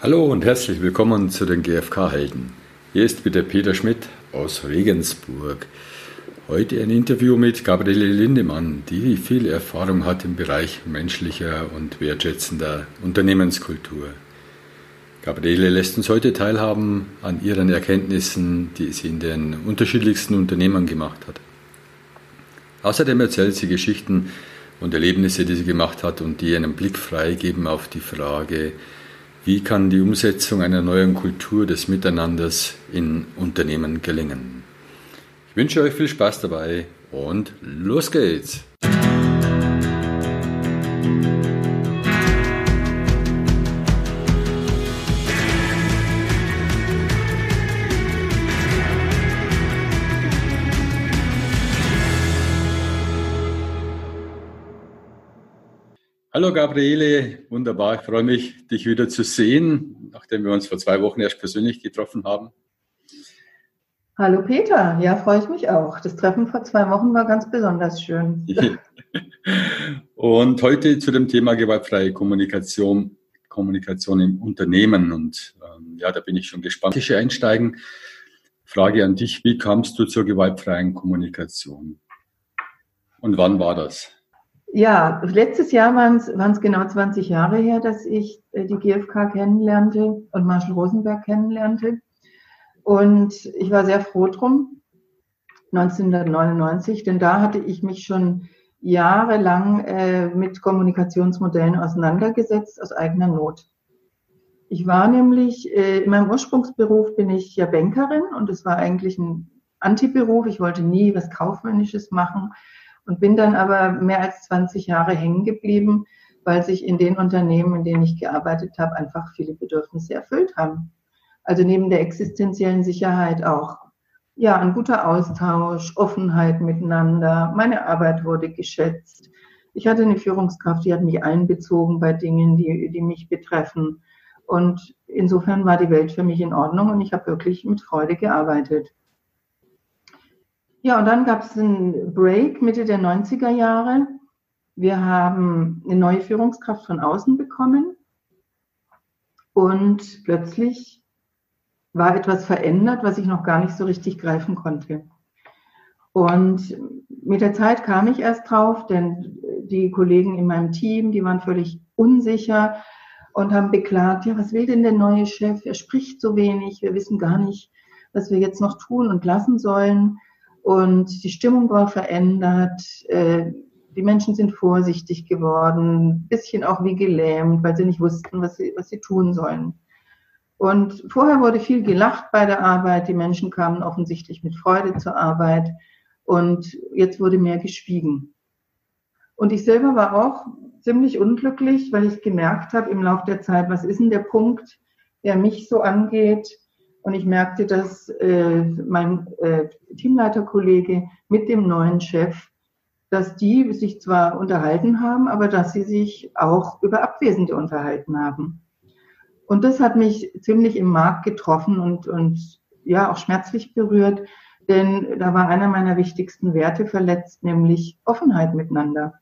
Hallo und herzlich willkommen zu den GfK-Helden. Hier ist wieder Peter Schmidt aus Regensburg. Heute ein Interview mit Gabriele Lindemann, die viel Erfahrung hat im Bereich menschlicher und wertschätzender Unternehmenskultur. Gabriele lässt uns heute teilhaben an ihren Erkenntnissen, die sie in den unterschiedlichsten Unternehmen gemacht hat. Außerdem erzählt sie Geschichten und Erlebnisse, die sie gemacht hat und die einen Blick freigeben auf die Frage, wie kann die Umsetzung einer neuen Kultur des Miteinanders in Unternehmen gelingen? Ich wünsche euch viel Spaß dabei und los geht's! Hallo Gabriele, wunderbar. Ich freue mich, dich wieder zu sehen, nachdem wir uns vor zwei Wochen erst persönlich getroffen haben. Hallo Peter, ja, freue ich mich auch. Das Treffen vor zwei Wochen war ganz besonders schön. Und heute zu dem Thema gewaltfreie Kommunikation, Kommunikation im Unternehmen. Und ähm, ja, da bin ich schon gespannt. Ich einsteigen. Frage an dich, wie kamst du zur gewaltfreien Kommunikation? Und wann war das? Ja, letztes Jahr waren es genau 20 Jahre her, dass ich äh, die GfK kennenlernte und Marshall Rosenberg kennenlernte. Und ich war sehr froh drum, 1999, denn da hatte ich mich schon jahrelang äh, mit Kommunikationsmodellen auseinandergesetzt aus eigener Not. Ich war nämlich, äh, in meinem Ursprungsberuf bin ich ja Bankerin und es war eigentlich ein Antiberuf. Ich wollte nie was Kaufmännisches machen und bin dann aber mehr als 20 Jahre hängen geblieben, weil sich in den Unternehmen, in denen ich gearbeitet habe, einfach viele Bedürfnisse erfüllt haben. Also neben der existenziellen Sicherheit auch ja, ein guter Austausch, Offenheit miteinander. Meine Arbeit wurde geschätzt. Ich hatte eine Führungskraft, die hat mich einbezogen bei Dingen, die, die mich betreffen. Und insofern war die Welt für mich in Ordnung und ich habe wirklich mit Freude gearbeitet. Ja, und dann gab es einen Break Mitte der 90er Jahre. Wir haben eine neue Führungskraft von außen bekommen und plötzlich war etwas verändert, was ich noch gar nicht so richtig greifen konnte. Und mit der Zeit kam ich erst drauf, denn die Kollegen in meinem Team, die waren völlig unsicher und haben beklagt, ja, was will denn der neue Chef? Er spricht so wenig, wir wissen gar nicht, was wir jetzt noch tun und lassen sollen. Und die Stimmung war verändert. Äh, die Menschen sind vorsichtig geworden, bisschen auch wie gelähmt, weil sie nicht wussten, was sie, was sie tun sollen. Und vorher wurde viel gelacht bei der Arbeit. Die Menschen kamen offensichtlich mit Freude zur Arbeit. Und jetzt wurde mehr geschwiegen. Und ich selber war auch ziemlich unglücklich, weil ich gemerkt habe im Laufe der Zeit, was ist denn der Punkt, der mich so angeht, und ich merkte, dass äh, mein äh, Teamleiterkollege mit dem neuen Chef, dass die sich zwar unterhalten haben, aber dass sie sich auch über Abwesende unterhalten haben. Und das hat mich ziemlich im Markt getroffen und, und ja auch schmerzlich berührt, denn da war einer meiner wichtigsten Werte verletzt, nämlich Offenheit miteinander.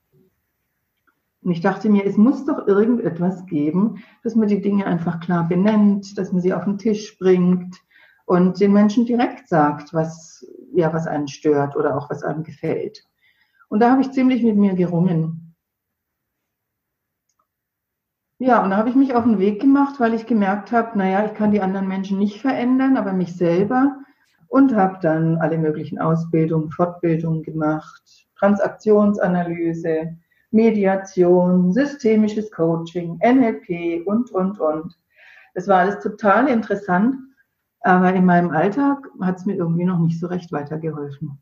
Und ich dachte mir, es muss doch irgendetwas geben, dass man die Dinge einfach klar benennt, dass man sie auf den Tisch bringt und den Menschen direkt sagt, was, ja, was einen stört oder auch was einem gefällt. Und da habe ich ziemlich mit mir gerungen. Ja, und da habe ich mich auf den Weg gemacht, weil ich gemerkt habe, naja, ich kann die anderen Menschen nicht verändern, aber mich selber. Und habe dann alle möglichen Ausbildungen, Fortbildungen gemacht, Transaktionsanalyse, Mediation, systemisches Coaching, NLP und, und, und. Das war alles total interessant, aber in meinem Alltag hat es mir irgendwie noch nicht so recht weitergeholfen.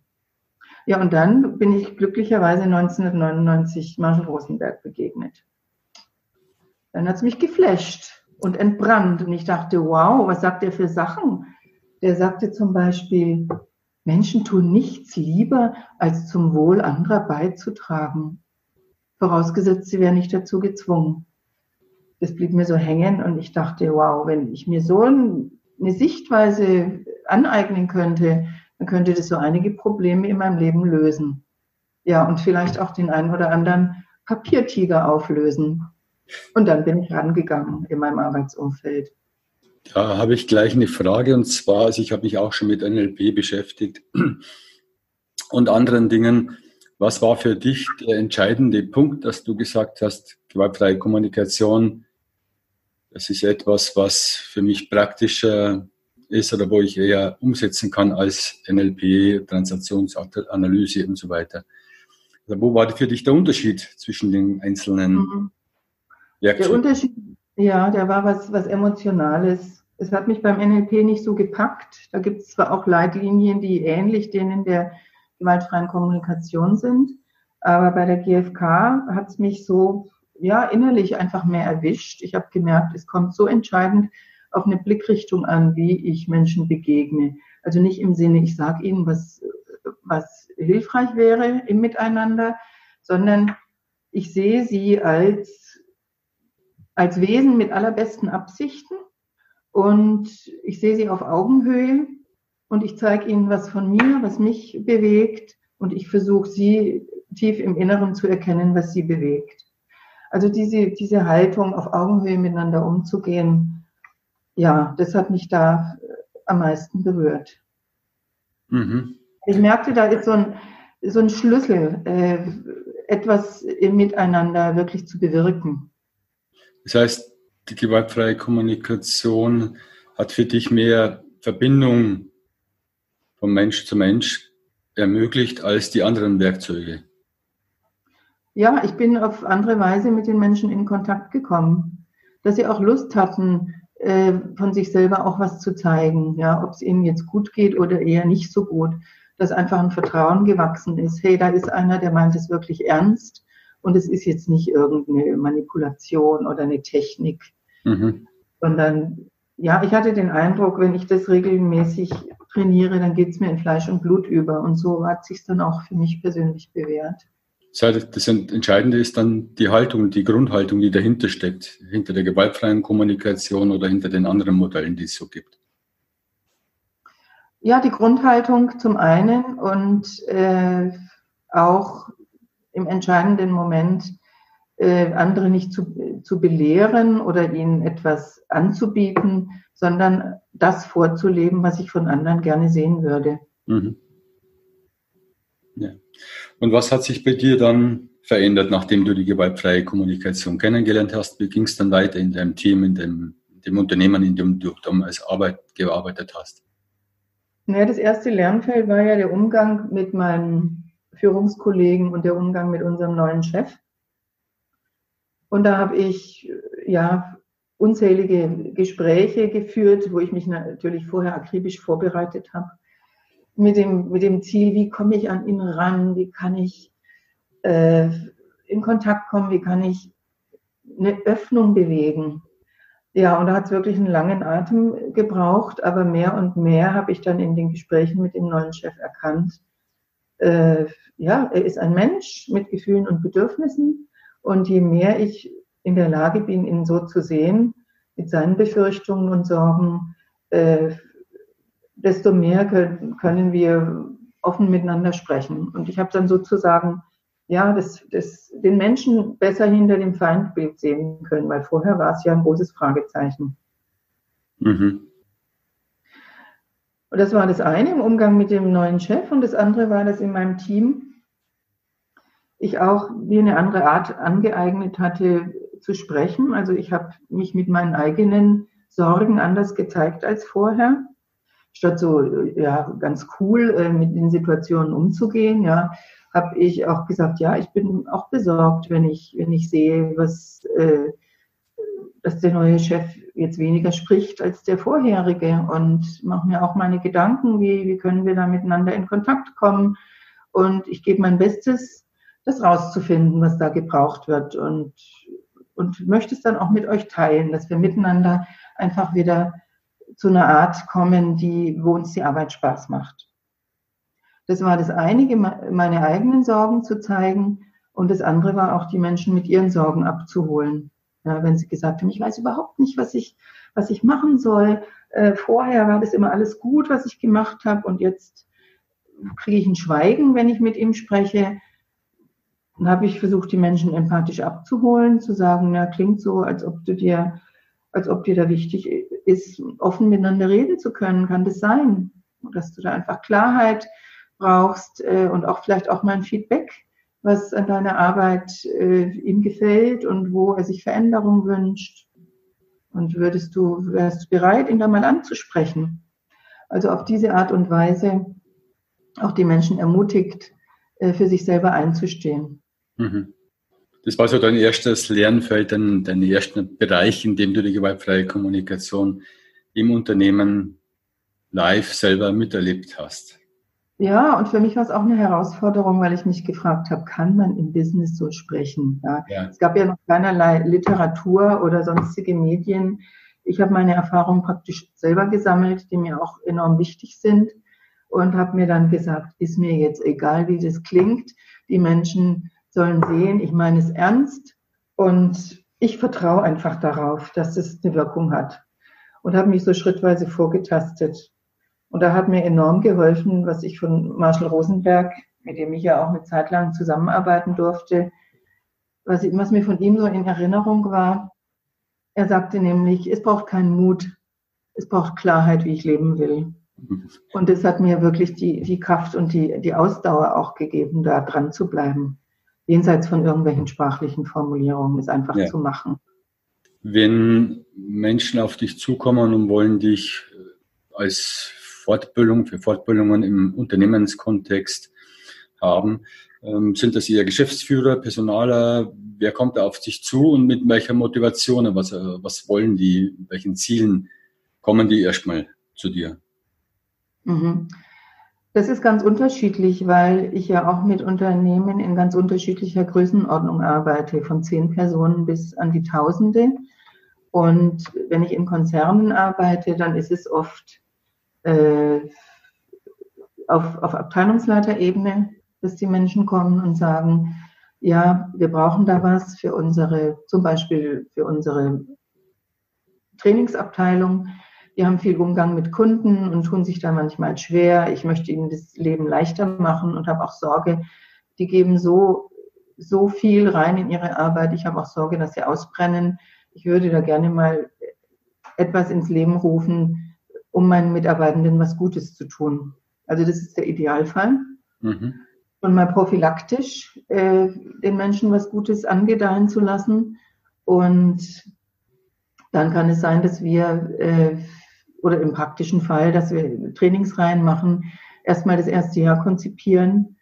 Ja, und dann bin ich glücklicherweise 1999 Marshall Rosenberg begegnet. Dann hat es mich geflasht und entbrannt und ich dachte, wow, was sagt der für Sachen? Der sagte zum Beispiel, Menschen tun nichts lieber, als zum Wohl anderer beizutragen vorausgesetzt, sie wären nicht dazu gezwungen. Das blieb mir so hängen und ich dachte, wow, wenn ich mir so eine Sichtweise aneignen könnte, dann könnte das so einige Probleme in meinem Leben lösen. Ja, und vielleicht auch den einen oder anderen Papiertiger auflösen. Und dann bin ich rangegangen in meinem Arbeitsumfeld. Da habe ich gleich eine Frage und zwar, also ich habe mich auch schon mit NLP beschäftigt und anderen Dingen. Was war für dich der entscheidende Punkt, dass du gesagt hast, gewaltfreie Kommunikation, das ist etwas, was für mich praktischer ist oder wo ich eher umsetzen kann als NLP, Transaktionsanalyse und so weiter. Also wo war für dich der Unterschied zwischen den einzelnen mhm. Werkzeugen? Der Unterschied, ja, der war was, was Emotionales. Es hat mich beim NLP nicht so gepackt. Da gibt es zwar auch Leitlinien, die ähnlich denen der gewaltfreien Kommunikation sind, aber bei der GfK hat es mich so ja innerlich einfach mehr erwischt. Ich habe gemerkt, es kommt so entscheidend auf eine Blickrichtung an, wie ich Menschen begegne. Also nicht im Sinne, ich sage ihnen, was, was hilfreich wäre im Miteinander, sondern ich sehe sie als, als Wesen mit allerbesten Absichten und ich sehe sie auf Augenhöhe und ich zeige ihnen was von mir, was mich bewegt und ich versuche sie tief im Inneren zu erkennen, was sie bewegt. Also diese, diese Haltung, auf Augenhöhe miteinander umzugehen, ja, das hat mich da äh, am meisten berührt. Mhm. Ich merkte, da ist so ein, so ein Schlüssel, äh, etwas im Miteinander wirklich zu bewirken. Das heißt, die gewaltfreie Kommunikation hat für dich mehr Verbindung vom Mensch zu Mensch ermöglicht als die anderen Werkzeuge. Ja, ich bin auf andere Weise mit den Menschen in Kontakt gekommen, dass sie auch Lust hatten, äh, von sich selber auch was zu zeigen, ja, ob es ihnen jetzt gut geht oder eher nicht so gut, dass einfach ein Vertrauen gewachsen ist. Hey, da ist einer, der meint es wirklich ernst und es ist jetzt nicht irgendeine Manipulation oder eine Technik, mhm. sondern ja, ich hatte den Eindruck, wenn ich das regelmäßig trainiere, dann geht es mir in Fleisch und Blut über und so hat sich dann auch für mich persönlich bewährt. Das Entscheidende ist dann die Haltung, die Grundhaltung, die dahinter steckt, hinter der gewaltfreien Kommunikation oder hinter den anderen Modellen, die es so gibt. Ja, die Grundhaltung zum einen und äh, auch im entscheidenden Moment äh, andere nicht zu, zu belehren oder ihnen etwas anzubieten, sondern das vorzuleben, was ich von anderen gerne sehen würde. Mhm. Ja. Und was hat sich bei dir dann verändert, nachdem du die gewaltfreie Kommunikation kennengelernt hast? Wie ging es dann weiter in deinem Team, in dem, dem Unternehmen, in dem du als Arbeit gearbeitet hast? Naja, das erste Lernfeld war ja der Umgang mit meinen Führungskollegen und der Umgang mit unserem neuen Chef. Und da habe ich ja unzählige Gespräche geführt, wo ich mich natürlich vorher akribisch vorbereitet habe mit dem, mit dem Ziel, wie komme ich an ihn ran, wie kann ich äh, in Kontakt kommen, wie kann ich eine Öffnung bewegen. Ja, und da hat es wirklich einen langen Atem gebraucht, aber mehr und mehr habe ich dann in den Gesprächen mit dem neuen Chef erkannt, äh, ja, er ist ein Mensch mit Gefühlen und Bedürfnissen und je mehr ich in der Lage bin, ihn so zu sehen, mit seinen Befürchtungen und Sorgen, äh, desto mehr können wir offen miteinander sprechen. Und ich habe dann sozusagen ja, das, das, den Menschen besser hinter dem Feindbild sehen können, weil vorher war es ja ein großes Fragezeichen. Mhm. Und das war das eine im Umgang mit dem neuen Chef und das andere war, dass in meinem Team ich auch mir eine andere Art angeeignet hatte zu sprechen. Also ich habe mich mit meinen eigenen Sorgen anders gezeigt als vorher. Statt so ja ganz cool äh, mit den Situationen umzugehen, ja, habe ich auch gesagt, ja, ich bin auch besorgt, wenn ich wenn ich sehe, was äh, dass der neue Chef jetzt weniger spricht als der vorherige und mache mir auch meine Gedanken, wie wie können wir da miteinander in Kontakt kommen. Und ich gebe mein Bestes, das rauszufinden, was da gebraucht wird. Und und möchte es dann auch mit euch teilen, dass wir miteinander einfach wieder zu einer Art kommen, die, wo uns die Arbeit Spaß macht. Das war das eine, meine eigenen Sorgen zu zeigen. Und das andere war auch, die Menschen mit ihren Sorgen abzuholen. Ja, wenn sie gesagt haben, ich weiß überhaupt nicht, was ich, was ich machen soll. Äh, vorher war das immer alles gut, was ich gemacht habe. Und jetzt kriege ich ein Schweigen, wenn ich mit ihm spreche. Dann habe ich versucht, die Menschen empathisch abzuholen, zu sagen, na, klingt so, als ob du dir als ob dir da wichtig ist, offen miteinander reden zu können. Kann das sein? Dass du da einfach Klarheit brauchst äh, und auch vielleicht auch mal ein Feedback, was an deiner Arbeit äh, ihm gefällt und wo er sich Veränderung wünscht. Und würdest du, wärst du bereit, ihn da mal anzusprechen? Also auf diese Art und Weise auch die Menschen ermutigt, äh, für sich selber einzustehen. Mhm. Das war so dein erstes Lernfeld, dein, dein erster Bereich, in dem du die gewaltfreie Kommunikation im Unternehmen live selber miterlebt hast. Ja, und für mich war es auch eine Herausforderung, weil ich mich gefragt habe, kann man im Business so sprechen? Ja. ja. Es gab ja noch keinerlei Literatur oder sonstige Medien. Ich habe meine Erfahrungen praktisch selber gesammelt, die mir auch enorm wichtig sind und habe mir dann gesagt, ist mir jetzt egal, wie das klingt. Die Menschen sollen sehen, ich meine es ernst und ich vertraue einfach darauf, dass es eine Wirkung hat und habe mich so schrittweise vorgetastet. Und da hat mir enorm geholfen, was ich von Marshall Rosenberg, mit dem ich ja auch eine Zeit lang zusammenarbeiten durfte, was, was mir von ihm so in Erinnerung war. Er sagte nämlich, es braucht keinen Mut, es braucht Klarheit, wie ich leben will. Und das hat mir wirklich die, die Kraft und die, die Ausdauer auch gegeben, da dran zu bleiben jenseits von irgendwelchen sprachlichen Formulierungen, ist einfach ja. zu machen. Wenn Menschen auf dich zukommen und wollen dich als Fortbildung für Fortbildungen im Unternehmenskontext haben, ähm, sind das eher Geschäftsführer, Personaler? Wer kommt da auf dich zu und mit welcher Motivation? Was, äh, was wollen die? Welchen Zielen kommen die erstmal zu dir? Mhm. Das ist ganz unterschiedlich, weil ich ja auch mit Unternehmen in ganz unterschiedlicher Größenordnung arbeite, von zehn Personen bis an die Tausende. Und wenn ich in Konzernen arbeite, dann ist es oft äh, auf, auf Abteilungsleiterebene, dass die Menschen kommen und sagen, ja, wir brauchen da was für unsere, zum Beispiel für unsere Trainingsabteilung die haben viel Umgang mit Kunden und tun sich da manchmal schwer. Ich möchte ihnen das Leben leichter machen und habe auch Sorge, die geben so, so viel rein in ihre Arbeit. Ich habe auch Sorge, dass sie ausbrennen. Ich würde da gerne mal etwas ins Leben rufen, um meinen Mitarbeitenden was Gutes zu tun. Also das ist der Idealfall. Mhm. Und mal prophylaktisch äh, den Menschen was Gutes angedeihen zu lassen. Und dann kann es sein, dass wir äh, oder im praktischen Fall, dass wir Trainingsreihen machen, erstmal das erste Jahr konzipieren,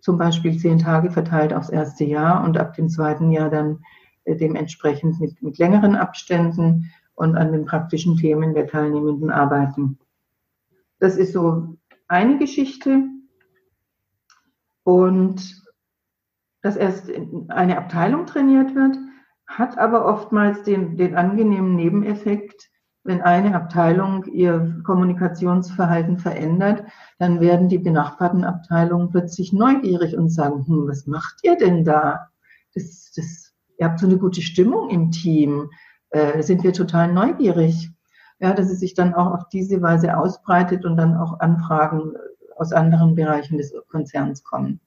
zum Beispiel zehn Tage verteilt aufs erste Jahr und ab dem zweiten Jahr dann äh, dementsprechend mit, mit längeren Abständen und an den praktischen Themen der Teilnehmenden arbeiten. Das ist so eine Geschichte. Und dass erst eine Abteilung trainiert wird, hat aber oftmals den, den angenehmen Nebeneffekt, wenn eine Abteilung ihr Kommunikationsverhalten verändert, dann werden die benachbarten Abteilungen plötzlich neugierig und sagen, hm, was macht ihr denn da? Das, das, ihr habt so eine gute Stimmung im Team. Äh, sind wir total neugierig. Ja, dass es sich dann auch auf diese Weise ausbreitet und dann auch Anfragen aus anderen Bereichen des Konzerns kommen.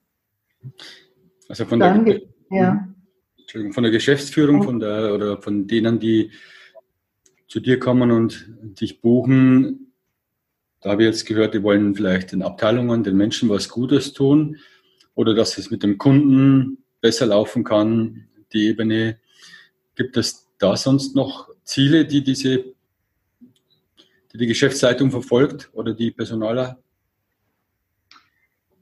Also von, dann, der, ja. von der Geschäftsführung, von der oder von denen, die zu dir kommen und dich buchen, da habe ich jetzt gehört, die wollen vielleicht den Abteilungen, den Menschen was Gutes tun oder dass es mit dem Kunden besser laufen kann, die Ebene. Gibt es da sonst noch Ziele, die diese, die, die Geschäftsleitung verfolgt oder die Personaler?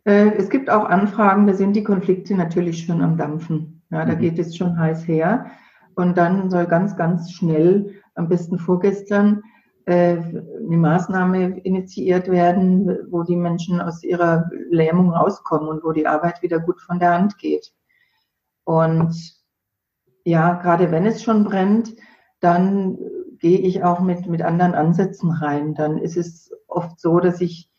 Äh, es gibt auch Anfragen, da sind die Konflikte natürlich schon am Dampfen. Ja, da mhm. geht es schon heiß her. Und dann soll ganz, ganz schnell am besten vorgestern, äh, eine Maßnahme initiiert werden, wo die Menschen aus ihrer Lähmung rauskommen und wo die Arbeit wieder gut von der Hand geht. Und ja, gerade wenn es schon brennt, dann gehe ich auch mit, mit anderen Ansätzen rein. Dann ist es oft so, dass ich,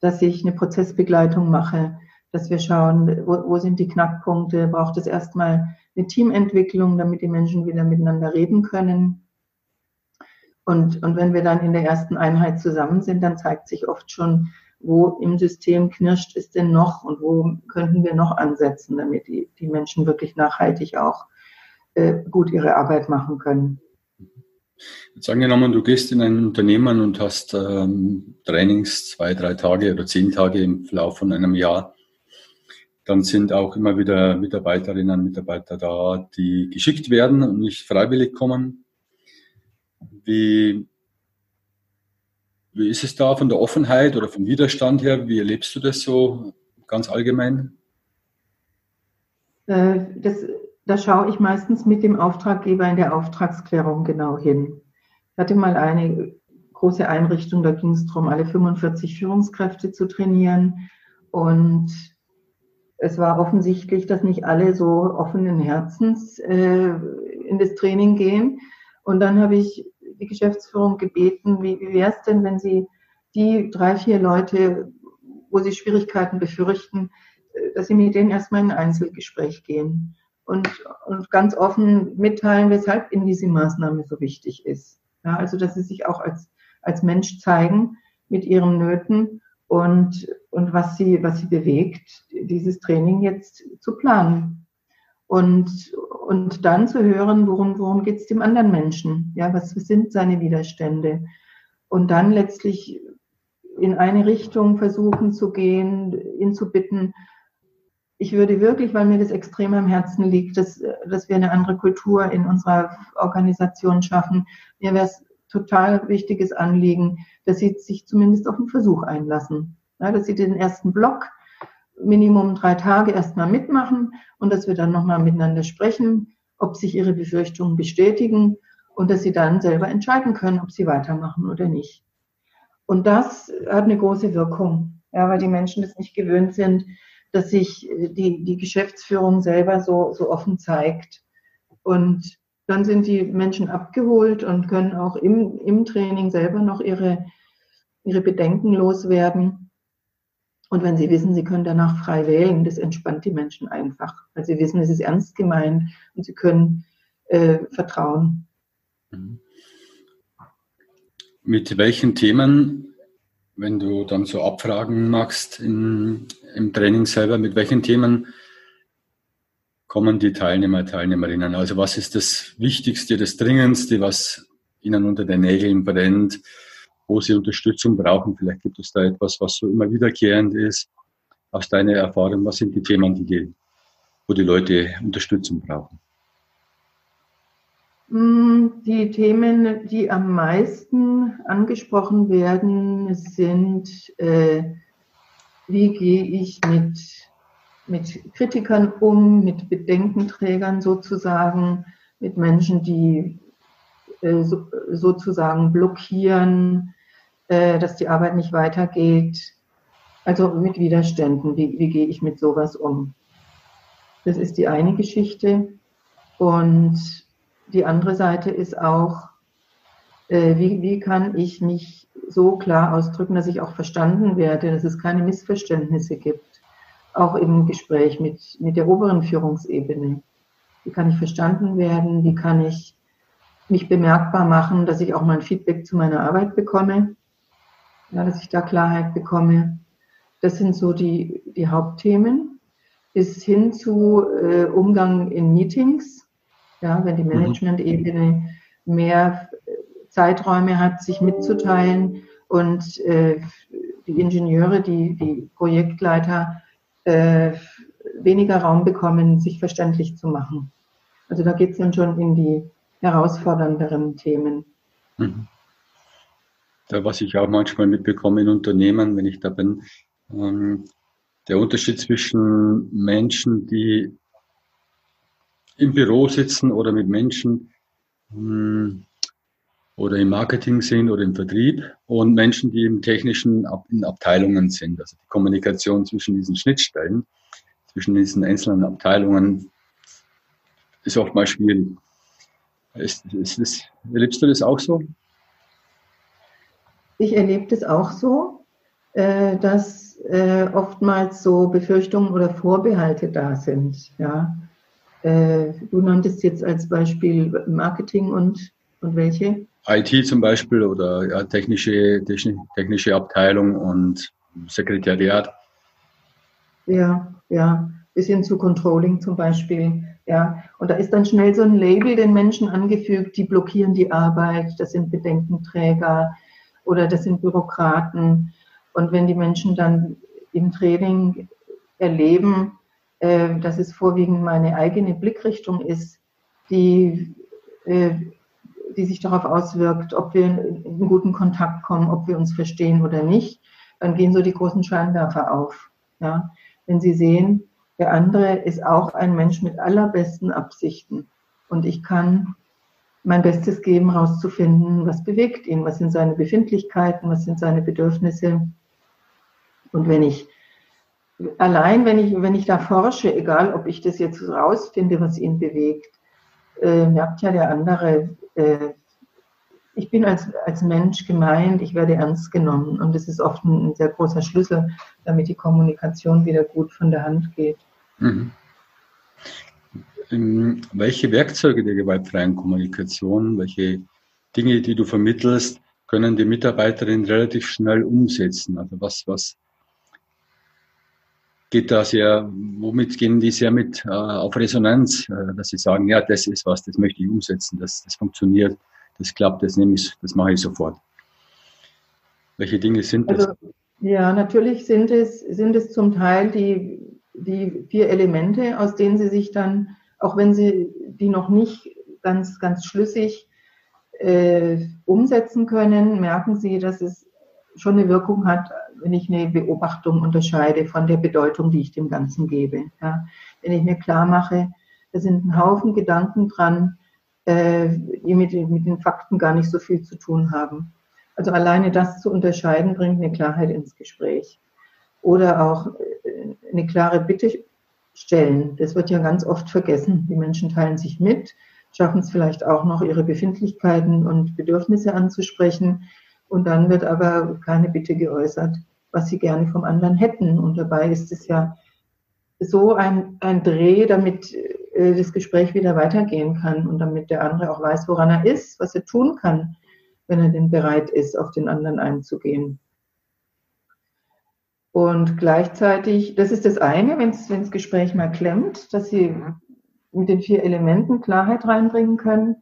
dass ich eine Prozessbegleitung mache, dass wir schauen, wo, wo sind die Knackpunkte, braucht es erstmal eine Teamentwicklung, damit die Menschen wieder miteinander reden können. Und, und wenn wir dann in der ersten Einheit zusammen sind, dann zeigt sich oft schon, wo im System knirscht es denn noch und wo könnten wir noch ansetzen, damit die, die Menschen wirklich nachhaltig auch äh, gut ihre Arbeit machen können. Jetzt angenommen, du gehst in ein Unternehmen und hast ähm, Trainings zwei, drei Tage oder zehn Tage im Verlauf von einem Jahr. Dann sind auch immer wieder Mitarbeiterinnen und Mitarbeiter da, die geschickt werden und nicht freiwillig kommen. Wie, wie ist es da von der Offenheit oder vom Widerstand her? Wie erlebst du das so ganz allgemein? Äh, das, da schaue ich meistens mit dem Auftraggeber in der Auftragsklärung genau hin. Ich hatte mal eine große Einrichtung, da ging es darum, alle 45 Führungskräfte zu trainieren. Und es war offensichtlich, dass nicht alle so offenen Herzens äh, in das Training gehen. Und dann habe ich die Geschäftsführung gebeten, wie, wie wäre es denn, wenn Sie die drei, vier Leute, wo Sie Schwierigkeiten befürchten, äh, dass Sie mit denen erstmal in ein Einzelgespräch gehen und, und ganz offen mitteilen, weshalb Ihnen diese Maßnahme so wichtig ist. Ja, also, dass Sie sich auch als, als Mensch zeigen mit Ihren Nöten und, und was Sie, was Sie bewegt, dieses Training jetzt zu planen. Und, und dann zu hören, worum, worum geht es dem anderen Menschen? Ja, was sind seine Widerstände? Und dann letztlich in eine Richtung versuchen zu gehen, ihn zu bitten, ich würde wirklich, weil mir das extrem am Herzen liegt, dass, dass wir eine andere Kultur in unserer Organisation schaffen. Mir wäre es total wichtiges Anliegen, dass sie sich zumindest auf einen Versuch einlassen. Ja, dass sie den ersten Block Minimum drei Tage erstmal mitmachen und dass wir dann nochmal miteinander sprechen, ob sich ihre Befürchtungen bestätigen und dass sie dann selber entscheiden können, ob sie weitermachen oder nicht. Und das hat eine große Wirkung, ja, weil die Menschen das nicht gewöhnt sind, dass sich äh, die, die Geschäftsführung selber so, so offen zeigt. Und dann sind die Menschen abgeholt und können auch im, im Training selber noch ihre, ihre Bedenken loswerden. Und wenn sie wissen, sie können danach frei wählen, das entspannt die Menschen einfach. Weil sie wissen, es ist ernst gemeint und sie können äh, vertrauen. Mhm. Mit welchen Themen wenn du dann so Abfragen machst in, im Training selber, mit welchen Themen kommen die Teilnehmer, Teilnehmerinnen? Also was ist das Wichtigste, das Dringendste, was ihnen unter den Nägeln brennt, wo sie Unterstützung brauchen? Vielleicht gibt es da etwas, was so immer wiederkehrend ist. Aus deiner Erfahrung, was sind die Themen, die, wo die Leute Unterstützung brauchen? Mm, die Themen, die am meisten angesprochen werden, sind, äh, wie gehe ich mit, mit Kritikern um, mit Bedenkenträgern sozusagen, mit Menschen, die äh, so, sozusagen blockieren, äh, dass die Arbeit nicht weitergeht. Also mit Widerständen, wie, wie gehe ich mit sowas um? Das ist die eine Geschichte. Und die andere Seite ist auch, äh, wie, wie kann ich mich so klar ausdrücken, dass ich auch verstanden werde, dass es keine Missverständnisse gibt, auch im Gespräch mit, mit der oberen Führungsebene. Wie kann ich verstanden werden? Wie kann ich mich bemerkbar machen, dass ich auch mal ein Feedback zu meiner Arbeit bekomme? Ja, dass ich da Klarheit bekomme. Das sind so die, die Hauptthemen. Bis hin zu äh, Umgang in Meetings ja, wenn die mhm. Management-Ebene mehr Zeiträume hat, sich mitzuteilen und äh, die Ingenieure, die, die Projektleiter äh, weniger Raum bekommen, sich verständlich zu machen. Also da geht es dann schon in die herausfordernderen Themen. Mhm. Was ich auch manchmal mitbekomme in Unternehmen, wenn ich da bin, ähm, der Unterschied zwischen Menschen, die im Büro sitzen oder mit Menschen hm, oder im Marketing sind oder im Vertrieb und Menschen, die im technischen in Abteilungen sind. Also die Kommunikation zwischen diesen Schnittstellen, zwischen diesen einzelnen Abteilungen ist oftmals schwierig. Ist, ist das, erlebst du das auch so? Ich erlebe das auch so, äh, dass äh, oftmals so Befürchtungen oder Vorbehalte da sind. Ja äh, du nanntest jetzt als Beispiel Marketing und, und welche? IT zum Beispiel oder ja, technische, technische Abteilung und Sekretariat. Ja, ja, bis hin zu Controlling zum Beispiel. Ja, und da ist dann schnell so ein Label den Menschen angefügt, die blockieren die Arbeit, das sind Bedenkenträger oder das sind Bürokraten. Und wenn die Menschen dann im Training erleben, äh, dass es vorwiegend meine eigene Blickrichtung ist, die, äh, die sich darauf auswirkt, ob wir in guten Kontakt kommen, ob wir uns verstehen oder nicht, dann gehen so die großen Scheinwerfer auf. Ja? Wenn Sie sehen, der andere ist auch ein Mensch mit allerbesten Absichten und ich kann mein Bestes geben, herauszufinden, was bewegt ihn, was sind seine Befindlichkeiten, was sind seine Bedürfnisse. Und wenn ich allein, wenn ich, wenn ich da forsche, egal ob ich das jetzt rausfinde, was ihn bewegt, äh, merkt ja der andere, äh, ich bin als, als Mensch gemeint, ich werde ernst genommen. Und das ist oft ein, sehr großer Schlüssel, damit die Kommunikation wieder gut von der Hand geht. Mhm. Ähm, welche Werkzeuge der gewaltfreien Kommunikation, welche Dinge, die du vermittelst, können die Mitarbeiterinnen relativ schnell umsetzen? Also was, was geht da sehr, womit gehen die sehr mit äh, auf Resonanz, äh, dass sie sagen, ja, das ist was, das möchte ich umsetzen, das, das funktioniert, das klappt, das nehme ich, das mache ich sofort. Welche Dinge sind das? Also, ja, natürlich sind es, sind es zum Teil die, die vier Elemente, aus denen sie sich dann, auch wenn sie die noch nicht ganz, ganz schlüssig äh, umsetzen können, merken sie, dass es schon eine Wirkung hat, wenn ich eine Beobachtung unterscheide von der Bedeutung, die ich dem Ganzen gebe. Ja. Wenn ich mir klar mache, da sind ein Haufen Gedanken dran, äh, die mit, mit den Fakten gar nicht so viel zu tun haben. Also alleine das zu unterscheiden, bringt eine Klarheit ins Gespräch. Oder auch äh, eine klare Bitte stellen. Das wird ja ganz oft vergessen. Die Menschen teilen sich mit, schaffen es vielleicht auch noch, ihre Befindlichkeiten und Bedürfnisse anzusprechen. Und dann wird aber keine Bitte geäußert, was sie gerne vom anderen hätten. Und dabei ist es ja so ein, ein Dreh, damit äh, das Gespräch wieder weitergehen kann und damit der andere auch weiß, woran er ist, was er tun kann, wenn er denn bereit ist, auf den anderen einzugehen. Und gleichzeitig, das ist das eine, wenn das Gespräch mal klemmt, dass Sie mit den vier Elementen Klarheit reinbringen können.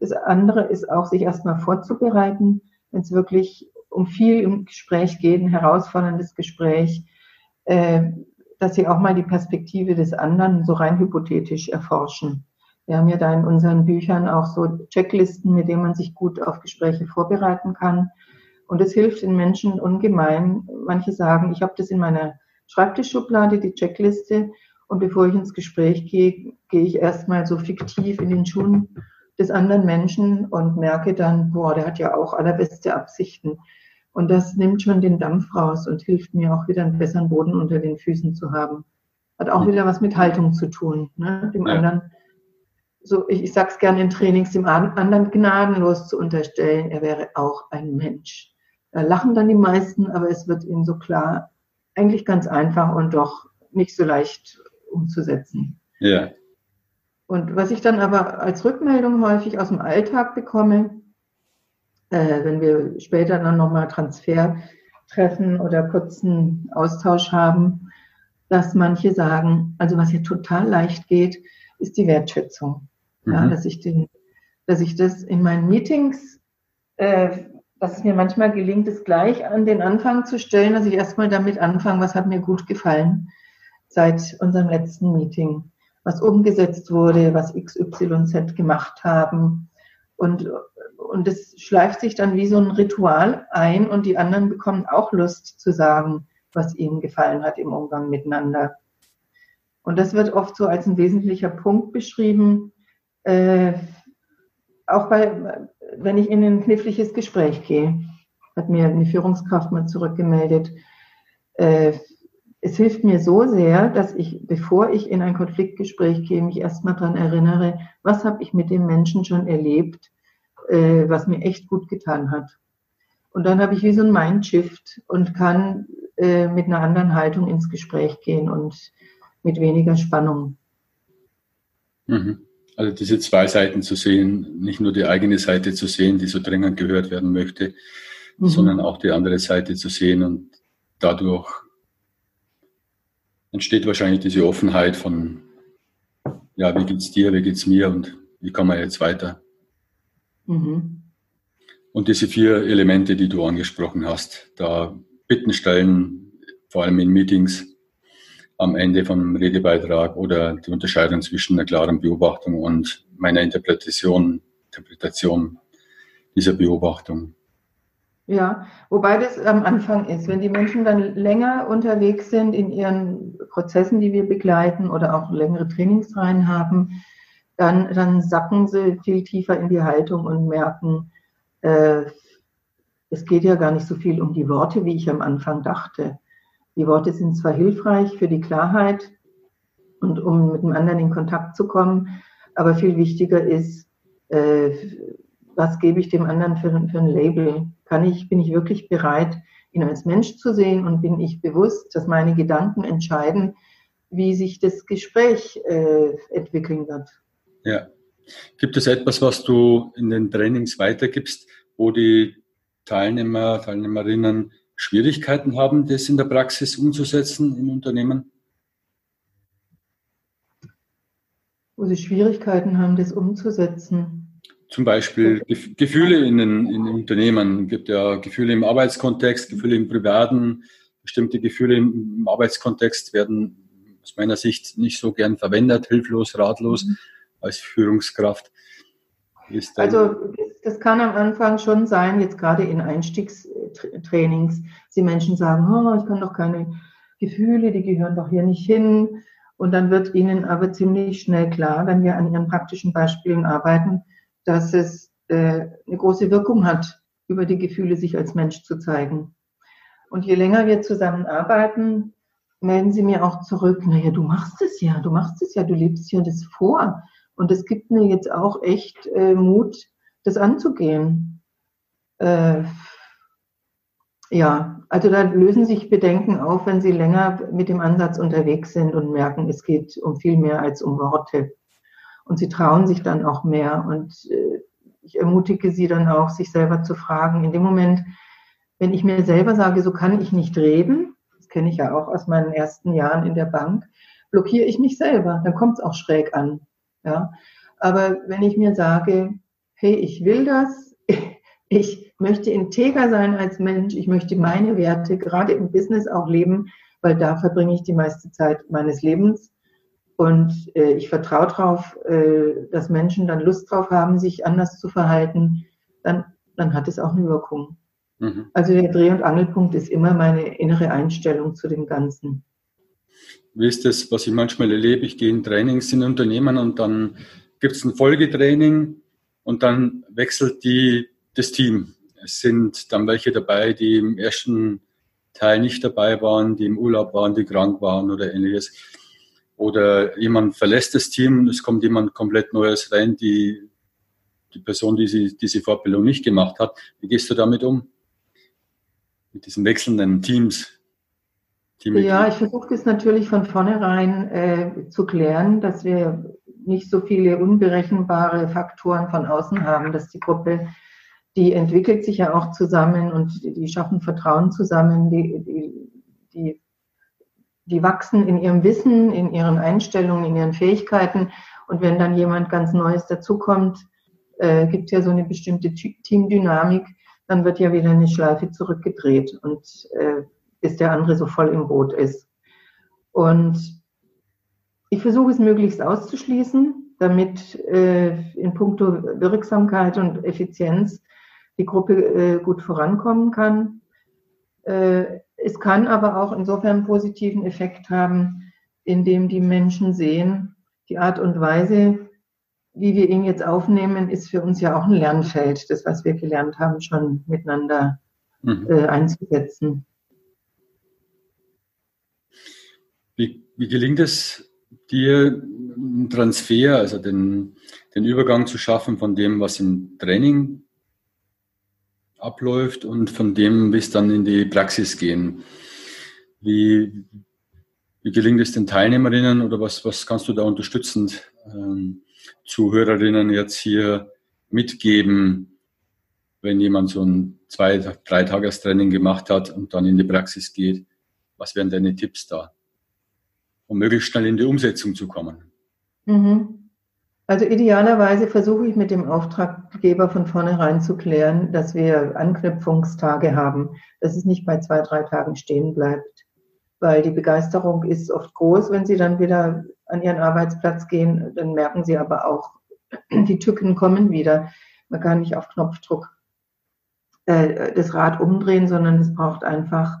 Das andere ist auch, sich erstmal vorzubereiten, wenn es wirklich um viel im Gespräch geht, ein herausforderndes Gespräch, äh, dass sie auch mal die Perspektive des anderen so rein hypothetisch erforschen. Wir haben ja da in unseren Büchern auch so Checklisten, mit denen man sich gut auf Gespräche vorbereiten kann. Und es hilft den Menschen ungemein. Manche sagen, ich habe das in meiner Schreibtischschublade, die Checkliste. Und bevor ich ins Gespräch gehe, gehe ich erstmal so fiktiv in den Schuhen des anderen Menschen und merke dann, boah, der hat ja auch allerbeste Absichten. Und das nimmt schon den Dampf raus und hilft mir auch wieder einen besseren Boden unter den Füßen zu haben. Hat auch wieder was mit Haltung zu tun, ne? dem ja. anderen. So, ich, ich sage es gerne in Trainings, dem anderen gnadenlos zu unterstellen, er wäre auch ein Mensch. Da lachen dann die meisten, aber es wird ihnen so klar, eigentlich ganz einfach und doch nicht so leicht umzusetzen. Ja. Und was ich dann aber als Rückmeldung häufig aus dem Alltag bekomme, äh, wenn wir später dann nochmal Transfer treffen oder kurzen Austausch haben, dass manche sagen, also was hier total leicht geht, ist die Wertschätzung. Mhm. Ja, dass ich den, dass ich das in meinen Meetings, äh, dass es mir manchmal gelingt, es gleich an den Anfang zu stellen, dass ich erstmal damit anfange, was hat mir gut gefallen seit unserem letzten Meeting was umgesetzt wurde, was XYZ gemacht haben. Und, und es schleift sich dann wie so ein Ritual ein und die anderen bekommen auch Lust zu sagen, was ihnen gefallen hat im Umgang miteinander. Und das wird oft so als ein wesentlicher Punkt beschrieben, äh, auch bei, wenn ich in ein kniffliges Gespräch gehe, hat mir eine Führungskraft mal zurückgemeldet, äh, es hilft mir so sehr, dass ich, bevor ich in ein Konfliktgespräch gehe, mich erstmal daran erinnere, was habe ich mit dem Menschen schon erlebt, äh, was mir echt gut getan hat. Und dann habe ich wie so ein Mindshift und kann äh, mit einer anderen Haltung ins Gespräch gehen und mit weniger Spannung. Mhm. Also diese zwei Seiten zu sehen, nicht nur die eigene Seite zu sehen, die so dringend gehört werden möchte, mhm. sondern auch die andere Seite zu sehen und dadurch entsteht wahrscheinlich diese Offenheit von ja, wie geht's dir, wie geht's mir und wie kommen wir jetzt weiter? Mhm. Und diese vier Elemente, die du angesprochen hast, da Bitten stellen, vor allem in Meetings am Ende vom Redebeitrag oder die Unterscheidung zwischen einer klaren Beobachtung und meiner Interpretation, Interpretation dieser Beobachtung. Ja, wobei das am Anfang ist, wenn die Menschen dann länger unterwegs sind in ihren Prozessen, die wir begleiten oder auch längere Trainingsreihen haben, dann, dann sacken sie viel tiefer in die Haltung und merken, äh, es geht ja gar nicht so viel um die Worte, wie ich am Anfang dachte. Die Worte sind zwar hilfreich für die Klarheit und um mit dem anderen in Kontakt zu kommen, aber viel wichtiger ist, äh, was gebe ich dem anderen für, für ein Label? Kann ich, bin ich wirklich bereit, ihn als Mensch zu sehen und bin ich bewusst, dass meine Gedanken entscheiden, wie sich das Gespräch äh, entwickeln wird. Ja. Gibt es etwas, was du in den Trainings weitergibst, wo die Teilnehmer, Teilnehmerinnen Schwierigkeiten haben, das in der Praxis umzusetzen in Unternehmen? Wo sie Schwierigkeiten haben, das umzusetzen. Zum Beispiel Gefühle in den, in den Unternehmen. Es gibt ja Gefühle im Arbeitskontext, Gefühle im Privaten. Bestimmte Gefühle im Arbeitskontext werden aus meiner Sicht nicht so gern verwendet, hilflos, ratlos mhm. als Führungskraft. Also das kann am Anfang schon sein, jetzt gerade in Einstiegstrainings, die Menschen sagen, oh, ich kann doch keine Gefühle, die gehören doch hier nicht hin. Und dann wird ihnen aber ziemlich schnell klar, wenn wir an ihren praktischen Beispielen arbeiten, dass es äh, eine große Wirkung hat, über die Gefühle sich als Mensch zu zeigen. Und je länger wir zusammenarbeiten, melden sie mir auch zurück, naja, du machst es ja, du machst es ja, du lebst ja das vor. Und es gibt mir jetzt auch echt äh, Mut, das anzugehen. Äh, ja, also da lösen sich Bedenken auf, wenn sie länger mit dem Ansatz unterwegs sind und merken, es geht um viel mehr als um Worte. Und sie trauen sich dann auch mehr. Und äh, ich ermutige sie dann auch, sich selber zu fragen. In dem Moment, wenn ich mir selber sage, so kann ich nicht reden, das kenne ich ja auch aus meinen ersten Jahren in der Bank, blockiere ich mich selber. Dann kommt es auch schräg an. Ja. Aber wenn ich mir sage, hey, ich will das, ich möchte integer sein als Mensch, ich möchte meine Werte gerade im Business auch leben, weil da verbringe ich die meiste Zeit meines Lebens und äh, ich vertraue darauf, äh, dass Menschen dann Lust drauf haben, sich anders zu verhalten, dann, dann hat es auch eine Wirkung. Mhm. Also der Dreh- und Angelpunkt ist immer meine innere Einstellung zu dem Ganzen. Wie ist das, was ich manchmal erlebe? Ich gehe in Trainings in Unternehmen und dann gibt es ein Folgetraining und dann wechselt die, das Team. Es sind dann welche dabei, die im ersten Teil nicht dabei waren, die im Urlaub waren, die krank waren oder ähnliches oder jemand verlässt das Team es kommt jemand komplett Neues rein, die, die Person, die sie, diese Fortbildung nicht gemacht hat. Wie gehst du damit um? Mit diesen wechselnden Teams? ja, ich versuche das natürlich von vornherein äh, zu klären, dass wir nicht so viele unberechenbare Faktoren von außen haben, dass die Gruppe, die entwickelt sich ja auch zusammen und die, schaffen Vertrauen zusammen, die, die, die die wachsen in ihrem Wissen, in ihren Einstellungen, in ihren Fähigkeiten. Und wenn dann jemand ganz Neues dazukommt, äh, gibt ja so eine bestimmte Teamdynamik, dann wird ja wieder eine Schleife zurückgedreht und äh, bis der andere so voll im Boot ist. Und ich versuche es möglichst auszuschließen, damit äh, in puncto Wirksamkeit und Effizienz die Gruppe äh, gut vorankommen kann. Äh, es kann aber auch insofern einen positiven Effekt haben, indem die Menschen sehen, die Art und Weise, wie wir ihn jetzt aufnehmen, ist für uns ja auch ein Lernfeld, das, was wir gelernt haben, schon miteinander mhm. äh, einzusetzen. Wie, wie gelingt es dir, einen Transfer, also den, den Übergang zu schaffen von dem, was im Training abläuft und von dem bis dann in die Praxis gehen. Wie, wie gelingt es den Teilnehmerinnen oder was, was kannst du da unterstützend ähm, Zuhörerinnen jetzt hier mitgeben, wenn jemand so ein zwei, drei Tagestraining gemacht hat und dann in die Praxis geht? Was wären deine Tipps da, um möglichst schnell in die Umsetzung zu kommen? Mhm. Also idealerweise versuche ich mit dem Auftraggeber von vornherein zu klären, dass wir Anknüpfungstage haben, dass es nicht bei zwei, drei Tagen stehen bleibt. Weil die Begeisterung ist oft groß, wenn sie dann wieder an ihren Arbeitsplatz gehen. Dann merken sie aber auch, die Tücken kommen wieder. Man kann nicht auf Knopfdruck äh, das Rad umdrehen, sondern es braucht einfach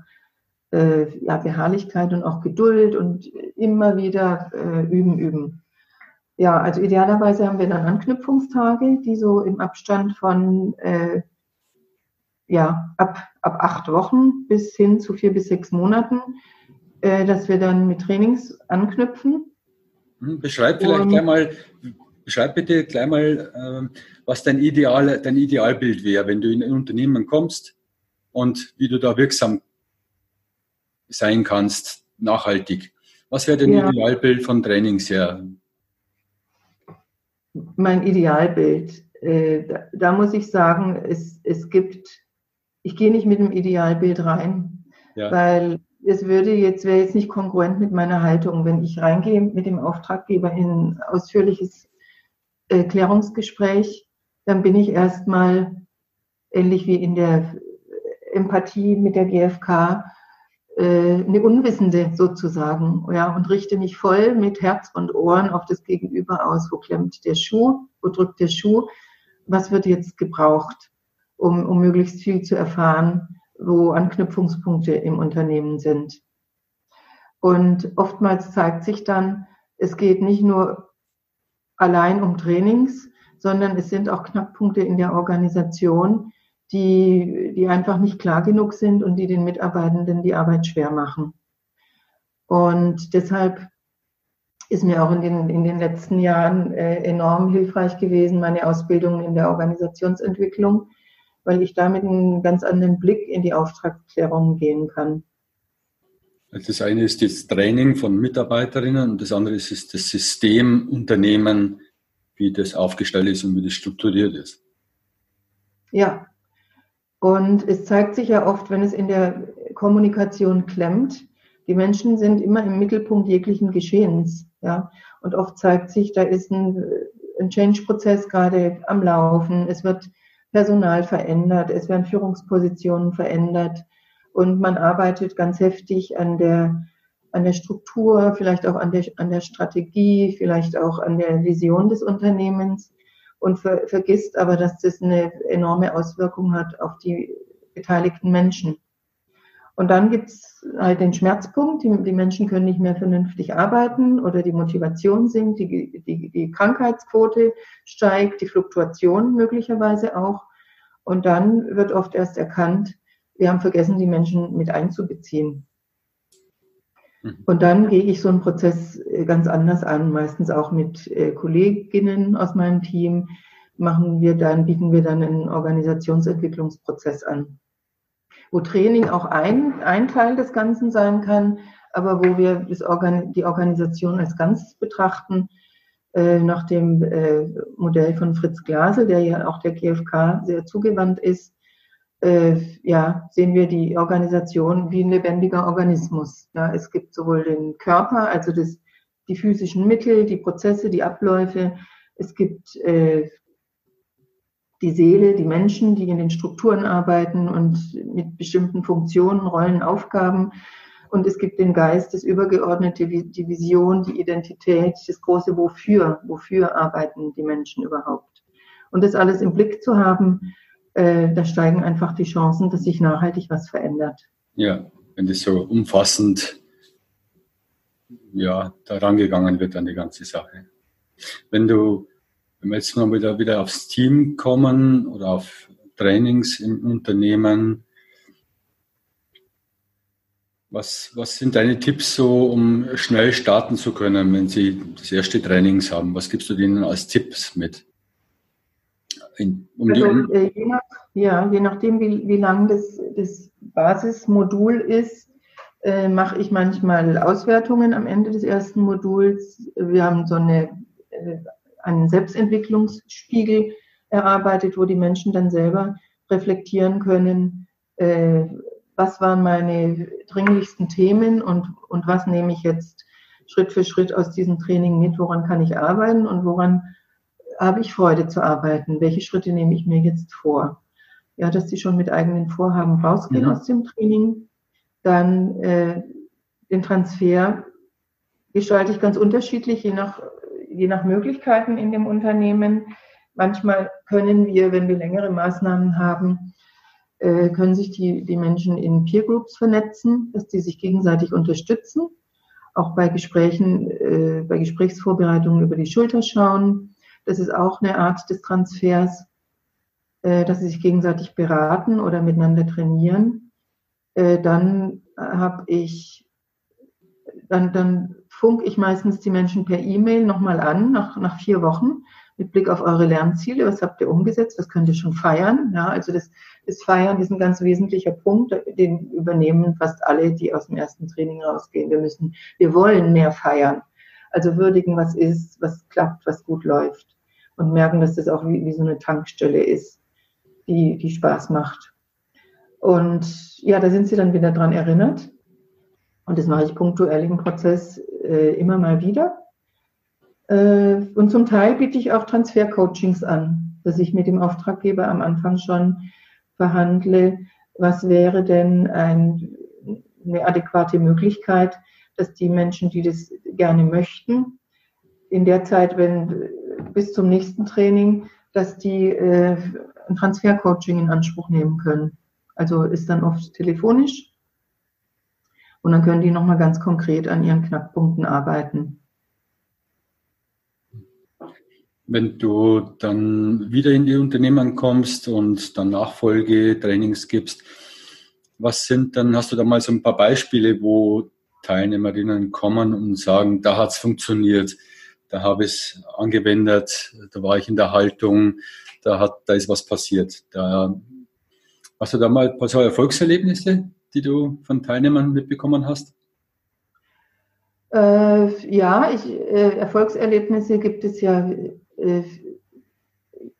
äh, ja, Beharrlichkeit und auch Geduld und immer wieder äh, üben, üben. Ja, also idealerweise haben wir dann Anknüpfungstage, die so im Abstand von äh, ja, ab, ab acht Wochen bis hin zu vier bis sechs Monaten, äh, dass wir dann mit Trainings anknüpfen. Hm, beschreib vielleicht Und, gleich mal, beschreib bitte gleich mal, äh, was dein, Ideal, dein Idealbild wäre, wenn du in ein Unternehmen kommst und wie du da wirksam sein kannst, nachhaltig. Was wäre dein ja. Idealbild von Trainings her? mein Idealbild. Äh, da, da, muss ich sagen, es, es gibt, ich gehe nicht mit dem Idealbild rein, ja. weil es würde jetzt, wäre jetzt nicht kongruent mit meiner Haltung. Wenn ich reingehe mit dem Auftraggeber in ein ausführliches äh, Klärungsgespräch, dann bin ich erstmal ähnlich wie in der Empathie mit der GfK eine Unwissende sozusagen, ja, und richte mich voll mit Herz und Ohren auf das Gegenüber aus. Wo klemmt der Schuh? Wo drückt der Schuh? Was wird jetzt gebraucht, um, um möglichst viel zu erfahren, wo Anknüpfungspunkte im Unternehmen sind? Und oftmals zeigt sich dann, es geht nicht nur allein um Trainings, sondern es sind auch Knackpunkte in der Organisation, die, die einfach nicht klar genug sind und die den Mitarbeitenden die Arbeit schwer machen. Und deshalb ist mir auch in den, in den letzten Jahren äh, enorm hilfreich gewesen, meine Ausbildung in der Organisationsentwicklung, weil ich damit einen ganz anderen Blick in die Auftragsklärung gehen kann. Das eine ist das Training von Mitarbeiterinnen und das andere ist das Systemunternehmen, wie das aufgestellt ist und wie das strukturiert ist. Ja, und es zeigt sich ja oft, wenn es in der Kommunikation klemmt, die Menschen sind immer im Mittelpunkt jeglichen Geschehens. Ja? Und oft zeigt sich, da ist ein, ein Change-Prozess gerade am Laufen. Es wird Personal verändert, es werden Führungspositionen verändert und man arbeitet ganz heftig an der, an der Struktur, vielleicht auch an der, an der Strategie, vielleicht auch an der Vision des Unternehmens und ver vergisst aber, dass das eine enorme Auswirkung hat auf die beteiligten Menschen. Und dann gibt's halt den Schmerzpunkt, die, die, Menschen können nicht mehr vernünftig arbeiten oder die Motivation sinkt, die, die, die Krankheitsquote steigt, die Fluktuation möglicherweise auch. Und dann wird oft erst erkannt, wir haben vergessen, die Menschen mit einzubeziehen. Mhm. Und dann gehe ich so einen Prozess äh, ganz anders an, meistens auch mit äh, Kolleginnen aus meinem Team machen wir dann, bieten wir dann einen Organisationsentwicklungsprozess an, wo Training auch ein, ein Teil des Ganzen sein kann, aber wo wir Organ die Organisation als Ganzes betrachten, äh, nach dem äh, Modell von Fritz Glasel, der ja auch der GfK sehr zugewandt ist, äh, ja, sehen wir die Organisation wie ein lebendiger Organismus. Ja, es gibt sowohl den Körper, also das, die physischen Mittel, die Prozesse, die Abläufe. Es gibt äh, die Seele, die Menschen, die in den Strukturen arbeiten und mit bestimmten Funktionen, Rollen, Aufgaben. Und es gibt den Geist, das Übergeordnete, die Vision, die Identität, das große Wofür. Wofür arbeiten die Menschen überhaupt? Und das alles im Blick zu haben, äh, da steigen einfach die Chancen, dass sich nachhaltig was verändert. Ja, wenn das so umfassend ja, da rangegangen wird an die ganze Sache. Wenn du, wenn wir jetzt mal wieder, wieder aufs Team kommen oder auf Trainings im Unternehmen, was, was sind deine Tipps so, um schnell starten zu können, wenn Sie das erste Trainings haben? Was gibst du denen als Tipps mit? In, um also, äh, je, nach, ja, je nachdem, wie, wie lang das, das Basismodul ist, äh, mache ich manchmal Auswertungen am Ende des ersten Moduls. Wir haben so eine, äh, einen Selbstentwicklungsspiegel erarbeitet, wo die Menschen dann selber reflektieren können, äh, was waren meine dringlichsten Themen und, und was nehme ich jetzt Schritt für Schritt aus diesem Training mit, woran kann ich arbeiten und woran habe ich Freude zu arbeiten? Welche Schritte nehme ich mir jetzt vor? Ja, dass sie schon mit eigenen Vorhaben rausgehen mhm. aus dem Training. Dann äh, den Transfer gestalte ich ganz unterschiedlich, je nach, je nach Möglichkeiten in dem Unternehmen. Manchmal können wir, wenn wir längere Maßnahmen haben, äh, können sich die, die Menschen in Peer Groups vernetzen, dass die sich gegenseitig unterstützen, auch bei Gesprächen, äh, bei Gesprächsvorbereitungen über die Schulter schauen. Das ist auch eine Art des Transfers, äh, dass sie sich gegenseitig beraten oder miteinander trainieren. Äh, dann habe ich, dann, dann funk ich meistens die Menschen per E-Mail nochmal an, nach, nach vier Wochen, mit Blick auf eure Lernziele. Was habt ihr umgesetzt? Was könnt ihr schon feiern? Ja, also das, das Feiern ist ein ganz wesentlicher Punkt, den übernehmen fast alle, die aus dem ersten Training rausgehen. Wir müssen, wir wollen mehr feiern. Also würdigen, was ist, was klappt, was gut läuft. Und merken, dass das auch wie, wie so eine Tankstelle ist, die, die Spaß macht. Und ja, da sind sie dann wieder dran erinnert. Und das mache ich punktuell im Prozess äh, immer mal wieder. Äh, und zum Teil biete ich auch Transfercoachings an, dass ich mit dem Auftraggeber am Anfang schon verhandle, was wäre denn ein, eine adäquate Möglichkeit, dass die Menschen, die das gerne möchten, in der Zeit, wenn bis zum nächsten Training, dass die äh, ein Transfercoaching in Anspruch nehmen können. Also ist dann oft telefonisch und dann können die nochmal ganz konkret an ihren Knackpunkten arbeiten. Wenn du dann wieder in die Unternehmen kommst und dann Nachfolgetrainings gibst, was sind dann, hast du da mal so ein paar Beispiele, wo Teilnehmerinnen kommen und sagen, da hat es funktioniert, da habe ich es angewendet, da war ich in der Haltung, da hat, da ist was passiert. Da, hast du da mal ein paar so Erfolgserlebnisse, die du von Teilnehmern mitbekommen hast? Äh, ja, ich, äh, Erfolgserlebnisse gibt es ja äh,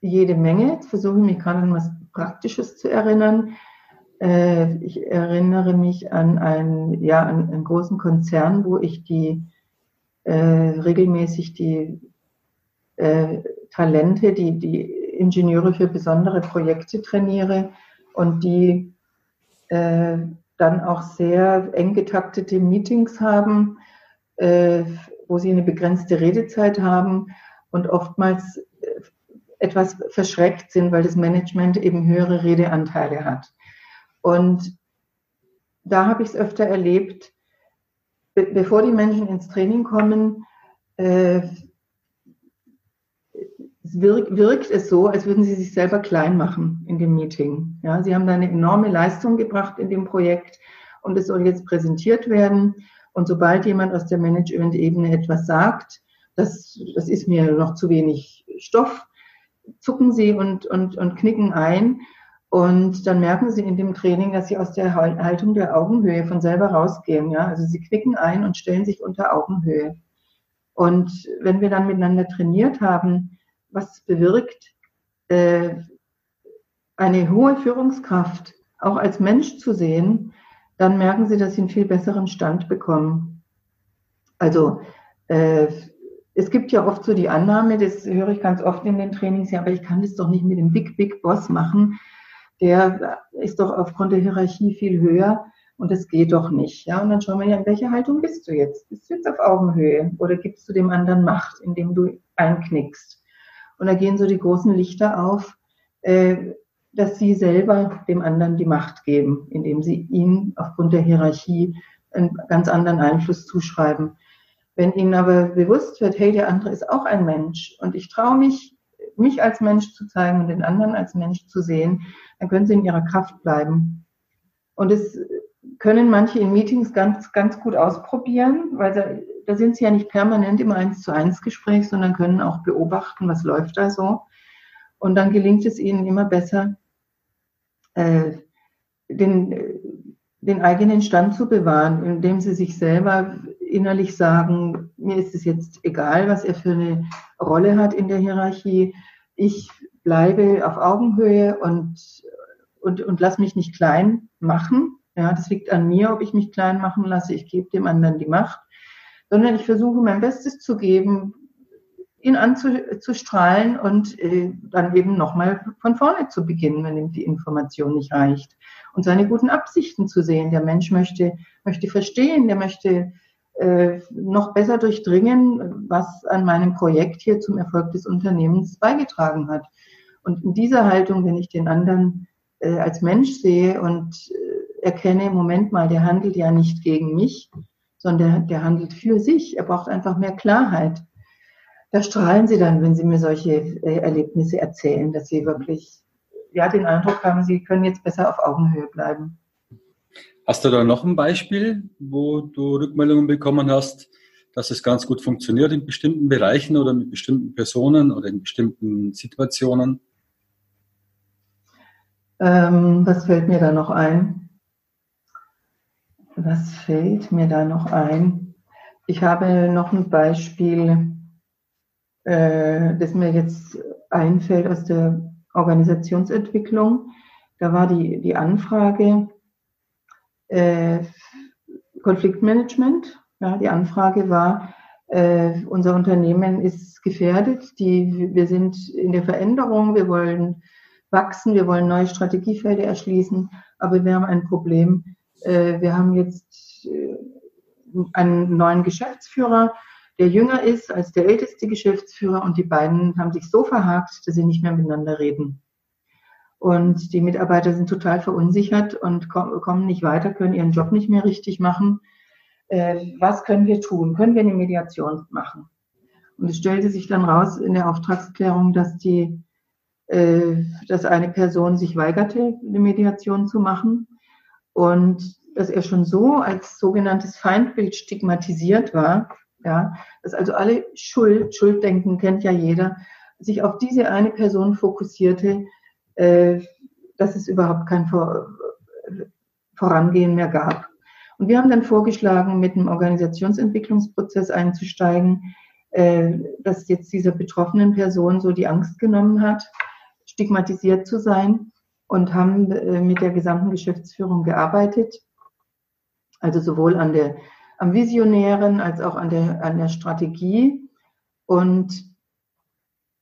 jede Menge. Jetzt versuche ich mich gerade an was Praktisches zu erinnern. Äh, ich erinnere mich an einen, ja, an einen großen Konzern, wo ich die äh, regelmäßig die äh, Talente, die, die Ingenieure für besondere Projekte trainiere und die äh, dann auch sehr eng getaktete Meetings haben, äh, wo sie eine begrenzte Redezeit haben und oftmals äh, etwas verschreckt sind, weil das Management eben höhere Redeanteile hat. Und da habe ich es öfter erlebt, be bevor die Menschen ins Training kommen, äh, wirkt, wirkt es so, als würden sie sich selber klein machen in dem Meeting. Ja, sie haben da eine enorme Leistung gebracht in dem Projekt und es soll jetzt präsentiert werden. Und sobald jemand aus der Management-Ebene etwas sagt, das, das ist mir noch zu wenig Stoff, zucken sie und, und, und knicken ein. Und dann merken sie in dem Training, dass sie aus der Haltung der Augenhöhe von selber rausgehen. Ja? Also sie knicken ein und stellen sich unter Augenhöhe. Und wenn wir dann miteinander trainiert haben, was bewirkt, äh, eine hohe Führungskraft auch als Mensch zu sehen, dann merken sie, dass sie einen viel besseren Stand bekommen. Also äh, es gibt ja oft so die Annahme, das höre ich ganz oft in den Trainings, ja, aber ich kann das doch nicht mit dem Big, Big Boss machen. Der ist doch aufgrund der Hierarchie viel höher und das geht doch nicht. Ja, und dann schauen wir ja, in welcher Haltung bist du jetzt? Bist du jetzt auf Augenhöhe oder gibst du dem anderen Macht, indem du einknickst? Und da gehen so die großen Lichter auf, äh, dass sie selber dem anderen die Macht geben, indem sie ihm aufgrund der Hierarchie einen ganz anderen Einfluss zuschreiben. Wenn ihnen aber bewusst wird, hey, der andere ist auch ein Mensch und ich traue mich, mich als Mensch zu zeigen und den anderen als Mensch zu sehen, dann können sie in ihrer Kraft bleiben. Und es können manche in Meetings ganz, ganz gut ausprobieren, weil sie, da sind sie ja nicht permanent im Eins zu eins Gespräch, sondern können auch beobachten, was läuft da so. Und dann gelingt es ihnen immer besser, äh, den, den eigenen Stand zu bewahren, indem sie sich selber innerlich sagen, mir ist es jetzt egal, was er für eine Rolle hat in der Hierarchie. Ich bleibe auf Augenhöhe und, und, und lass mich nicht klein machen. Ja, das liegt an mir, ob ich mich klein machen lasse. Ich gebe dem anderen die Macht. sondern ich versuche mein Bestes zu geben, ihn anzustrahlen und äh, dann eben nochmal von vorne zu beginnen, wenn ihm die Information nicht reicht. Und seine guten Absichten zu sehen. Der Mensch möchte, möchte verstehen, der möchte äh, noch besser durchdringen, was an meinem Projekt hier zum Erfolg des Unternehmens beigetragen hat. Und in dieser Haltung, wenn ich den anderen äh, als Mensch sehe und äh, erkenne, Moment mal, der handelt ja nicht gegen mich, sondern der, der handelt für sich. Er braucht einfach mehr Klarheit da strahlen sie dann, wenn sie mir solche äh, Erlebnisse erzählen, dass sie wirklich ja, den Eindruck haben, sie können jetzt besser auf Augenhöhe bleiben. Hast du da noch ein Beispiel, wo du Rückmeldungen bekommen hast, dass es ganz gut funktioniert in bestimmten Bereichen oder mit bestimmten Personen oder in bestimmten Situationen? Ähm, was fällt mir da noch ein? Was fällt mir da noch ein? Ich habe noch ein Beispiel äh, das mir jetzt einfällt aus der Organisationsentwicklung. Da war die, die Anfrage äh, Konfliktmanagement. Ja, die Anfrage war, äh, unser Unternehmen ist gefährdet, die, wir sind in der Veränderung, wir wollen wachsen, wir wollen neue Strategiefelder erschließen, aber wir haben ein Problem. Äh, wir haben jetzt äh, einen neuen Geschäftsführer, der jünger ist als der älteste Geschäftsführer und die beiden haben sich so verhakt, dass sie nicht mehr miteinander reden. Und die Mitarbeiter sind total verunsichert und kommen nicht weiter, können ihren Job nicht mehr richtig machen. Äh, was können wir tun? Können wir eine Mediation machen? Und es stellte sich dann raus in der Auftragsklärung, dass die, äh, dass eine Person sich weigerte, eine Mediation zu machen und dass er schon so als sogenanntes Feindbild stigmatisiert war, ja, dass also alle Schuld, Schulddenken kennt ja jeder, sich auf diese eine Person fokussierte, äh, dass es überhaupt kein Vor Vorangehen mehr gab. Und wir haben dann vorgeschlagen, mit einem Organisationsentwicklungsprozess einzusteigen, äh, dass jetzt dieser betroffenen Person so die Angst genommen hat, stigmatisiert zu sein und haben äh, mit der gesamten Geschäftsführung gearbeitet. Also sowohl an der am Visionären als auch an der, an der Strategie und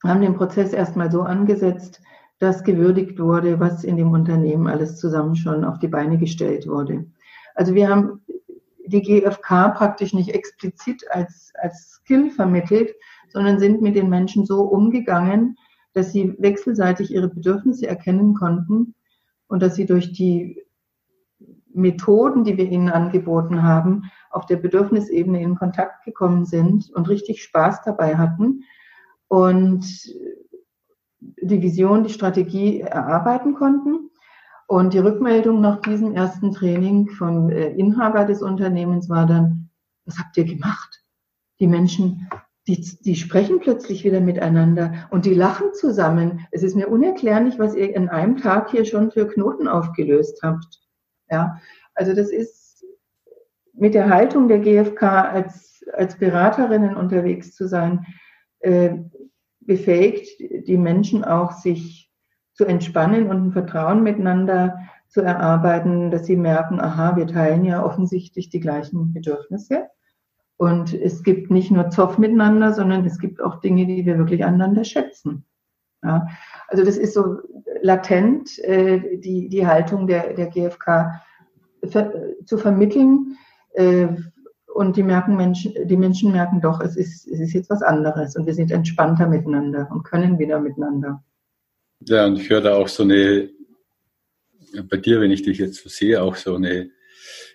haben den Prozess erstmal so angesetzt, dass gewürdigt wurde, was in dem Unternehmen alles zusammen schon auf die Beine gestellt wurde. Also wir haben die GfK praktisch nicht explizit als, als Skill vermittelt, sondern sind mit den Menschen so umgegangen, dass sie wechselseitig ihre Bedürfnisse erkennen konnten und dass sie durch die Methoden, die wir ihnen angeboten haben, auf der Bedürfnisebene in Kontakt gekommen sind und richtig Spaß dabei hatten und die Vision, die Strategie erarbeiten konnten. Und die Rückmeldung nach diesem ersten Training vom äh, Inhaber des Unternehmens war dann, was habt ihr gemacht? Die Menschen, die, die sprechen plötzlich wieder miteinander und die lachen zusammen. Es ist mir unerklärlich, was ihr in einem Tag hier schon für Knoten aufgelöst habt. Ja, also das ist mit der Haltung der GfK als, als Beraterinnen unterwegs zu sein, äh, befähigt die Menschen auch, sich zu entspannen und ein Vertrauen miteinander zu erarbeiten, dass sie merken, aha, wir teilen ja offensichtlich die gleichen Bedürfnisse. Und es gibt nicht nur Zoff miteinander, sondern es gibt auch Dinge, die wir wirklich aneinander schätzen. Ja, also das ist so latent äh, die, die Haltung der, der GfK ver, zu vermitteln. Äh, und die merken Menschen, die Menschen merken doch, es ist, es ist jetzt was anderes und wir sind entspannter miteinander und können wieder miteinander. Ja, und ich höre da auch so eine, bei dir, wenn ich dich jetzt so sehe, auch so eine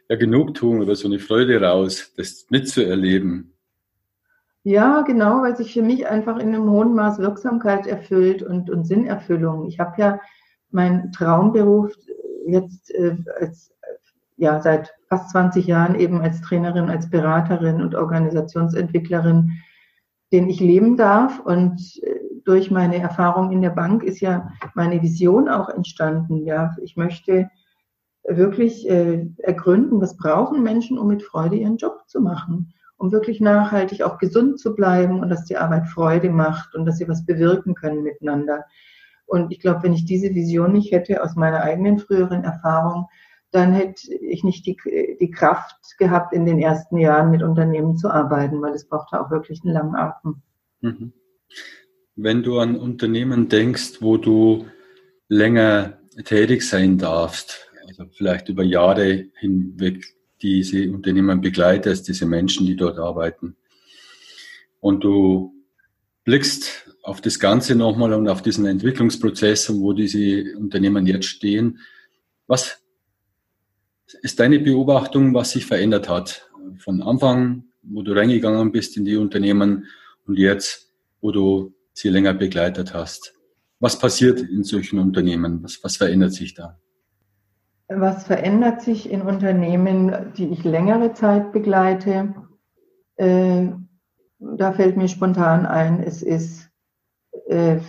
ja, Genugtuung oder so eine Freude raus, das mitzuerleben. Ja, genau, weil sich für mich einfach in einem hohen Maß Wirksamkeit erfüllt und, und Sinnerfüllung. Ich habe ja meinen Traumberuf jetzt äh, als, ja, seit fast 20 Jahren eben als Trainerin, als Beraterin und Organisationsentwicklerin, den ich leben darf. Und äh, durch meine Erfahrung in der Bank ist ja meine Vision auch entstanden. Ja, ich möchte wirklich äh, ergründen, was brauchen Menschen, um mit Freude ihren Job zu machen um wirklich nachhaltig auch gesund zu bleiben und dass die Arbeit Freude macht und dass sie was bewirken können miteinander. Und ich glaube, wenn ich diese Vision nicht hätte aus meiner eigenen früheren Erfahrung, dann hätte ich nicht die, die Kraft gehabt, in den ersten Jahren mit Unternehmen zu arbeiten, weil es braucht auch wirklich einen langen Atem. Mhm. Wenn du an Unternehmen denkst, wo du länger tätig sein darfst, also vielleicht über Jahre hinweg diese Unternehmen begleitest, diese Menschen, die dort arbeiten, und du blickst auf das Ganze nochmal und auf diesen Entwicklungsprozess und wo diese Unternehmen jetzt stehen, was ist deine Beobachtung, was sich verändert hat? Von Anfang, wo du reingegangen bist in die Unternehmen und jetzt, wo du sie länger begleitet hast. Was passiert in solchen Unternehmen? Was, was verändert sich da? Was verändert sich in Unternehmen, die ich längere Zeit begleite? Äh, da fällt mir spontan ein, es ist, äh,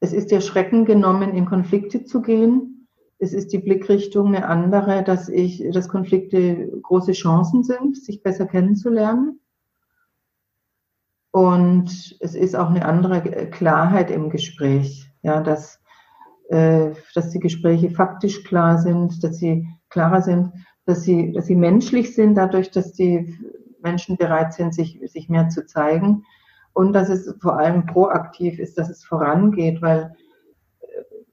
es ist der Schrecken genommen, in Konflikte zu gehen es ist die Blickrichtung eine andere, dass ich, dass Konflikte große Chancen sind, sich besser kennenzulernen. Und es ist auch eine andere Klarheit im Gespräch, ja, dass, äh, dass die Gespräche faktisch klar sind, dass sie klarer sind, dass sie, dass sie menschlich sind, dadurch, dass die Menschen bereit sind, sich, sich mehr zu zeigen und dass es vor allem proaktiv ist, dass es vorangeht, weil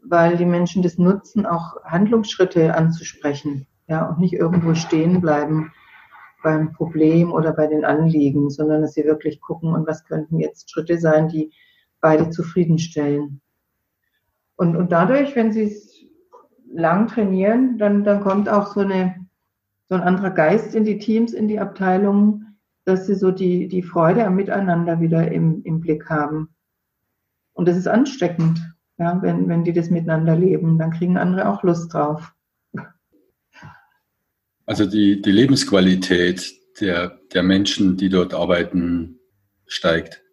weil die Menschen das nutzen, auch Handlungsschritte anzusprechen, ja, und nicht irgendwo stehen bleiben beim Problem oder bei den Anliegen, sondern dass sie wirklich gucken, und was könnten jetzt Schritte sein, die beide zufriedenstellen. Und, und dadurch, wenn sie es lang trainieren, dann, dann kommt auch so, eine, so ein anderer Geist in die Teams, in die Abteilungen, dass sie so die, die Freude am Miteinander wieder im, im Blick haben. Und das ist ansteckend. Ja, wenn, wenn die das miteinander leben, dann kriegen andere auch Lust drauf. Also die, die Lebensqualität der, der Menschen, die dort arbeiten, steigt.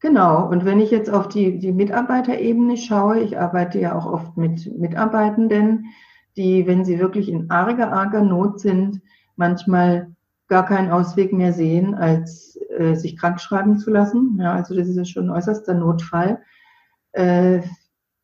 Genau, und wenn ich jetzt auf die, die Mitarbeiterebene schaue, ich arbeite ja auch oft mit Mitarbeitenden, die, wenn sie wirklich in arger, arger Not sind, manchmal gar keinen Ausweg mehr sehen, als äh, sich krank schreiben zu lassen. Ja, also das ist ja schon ein äußerster Notfall äh,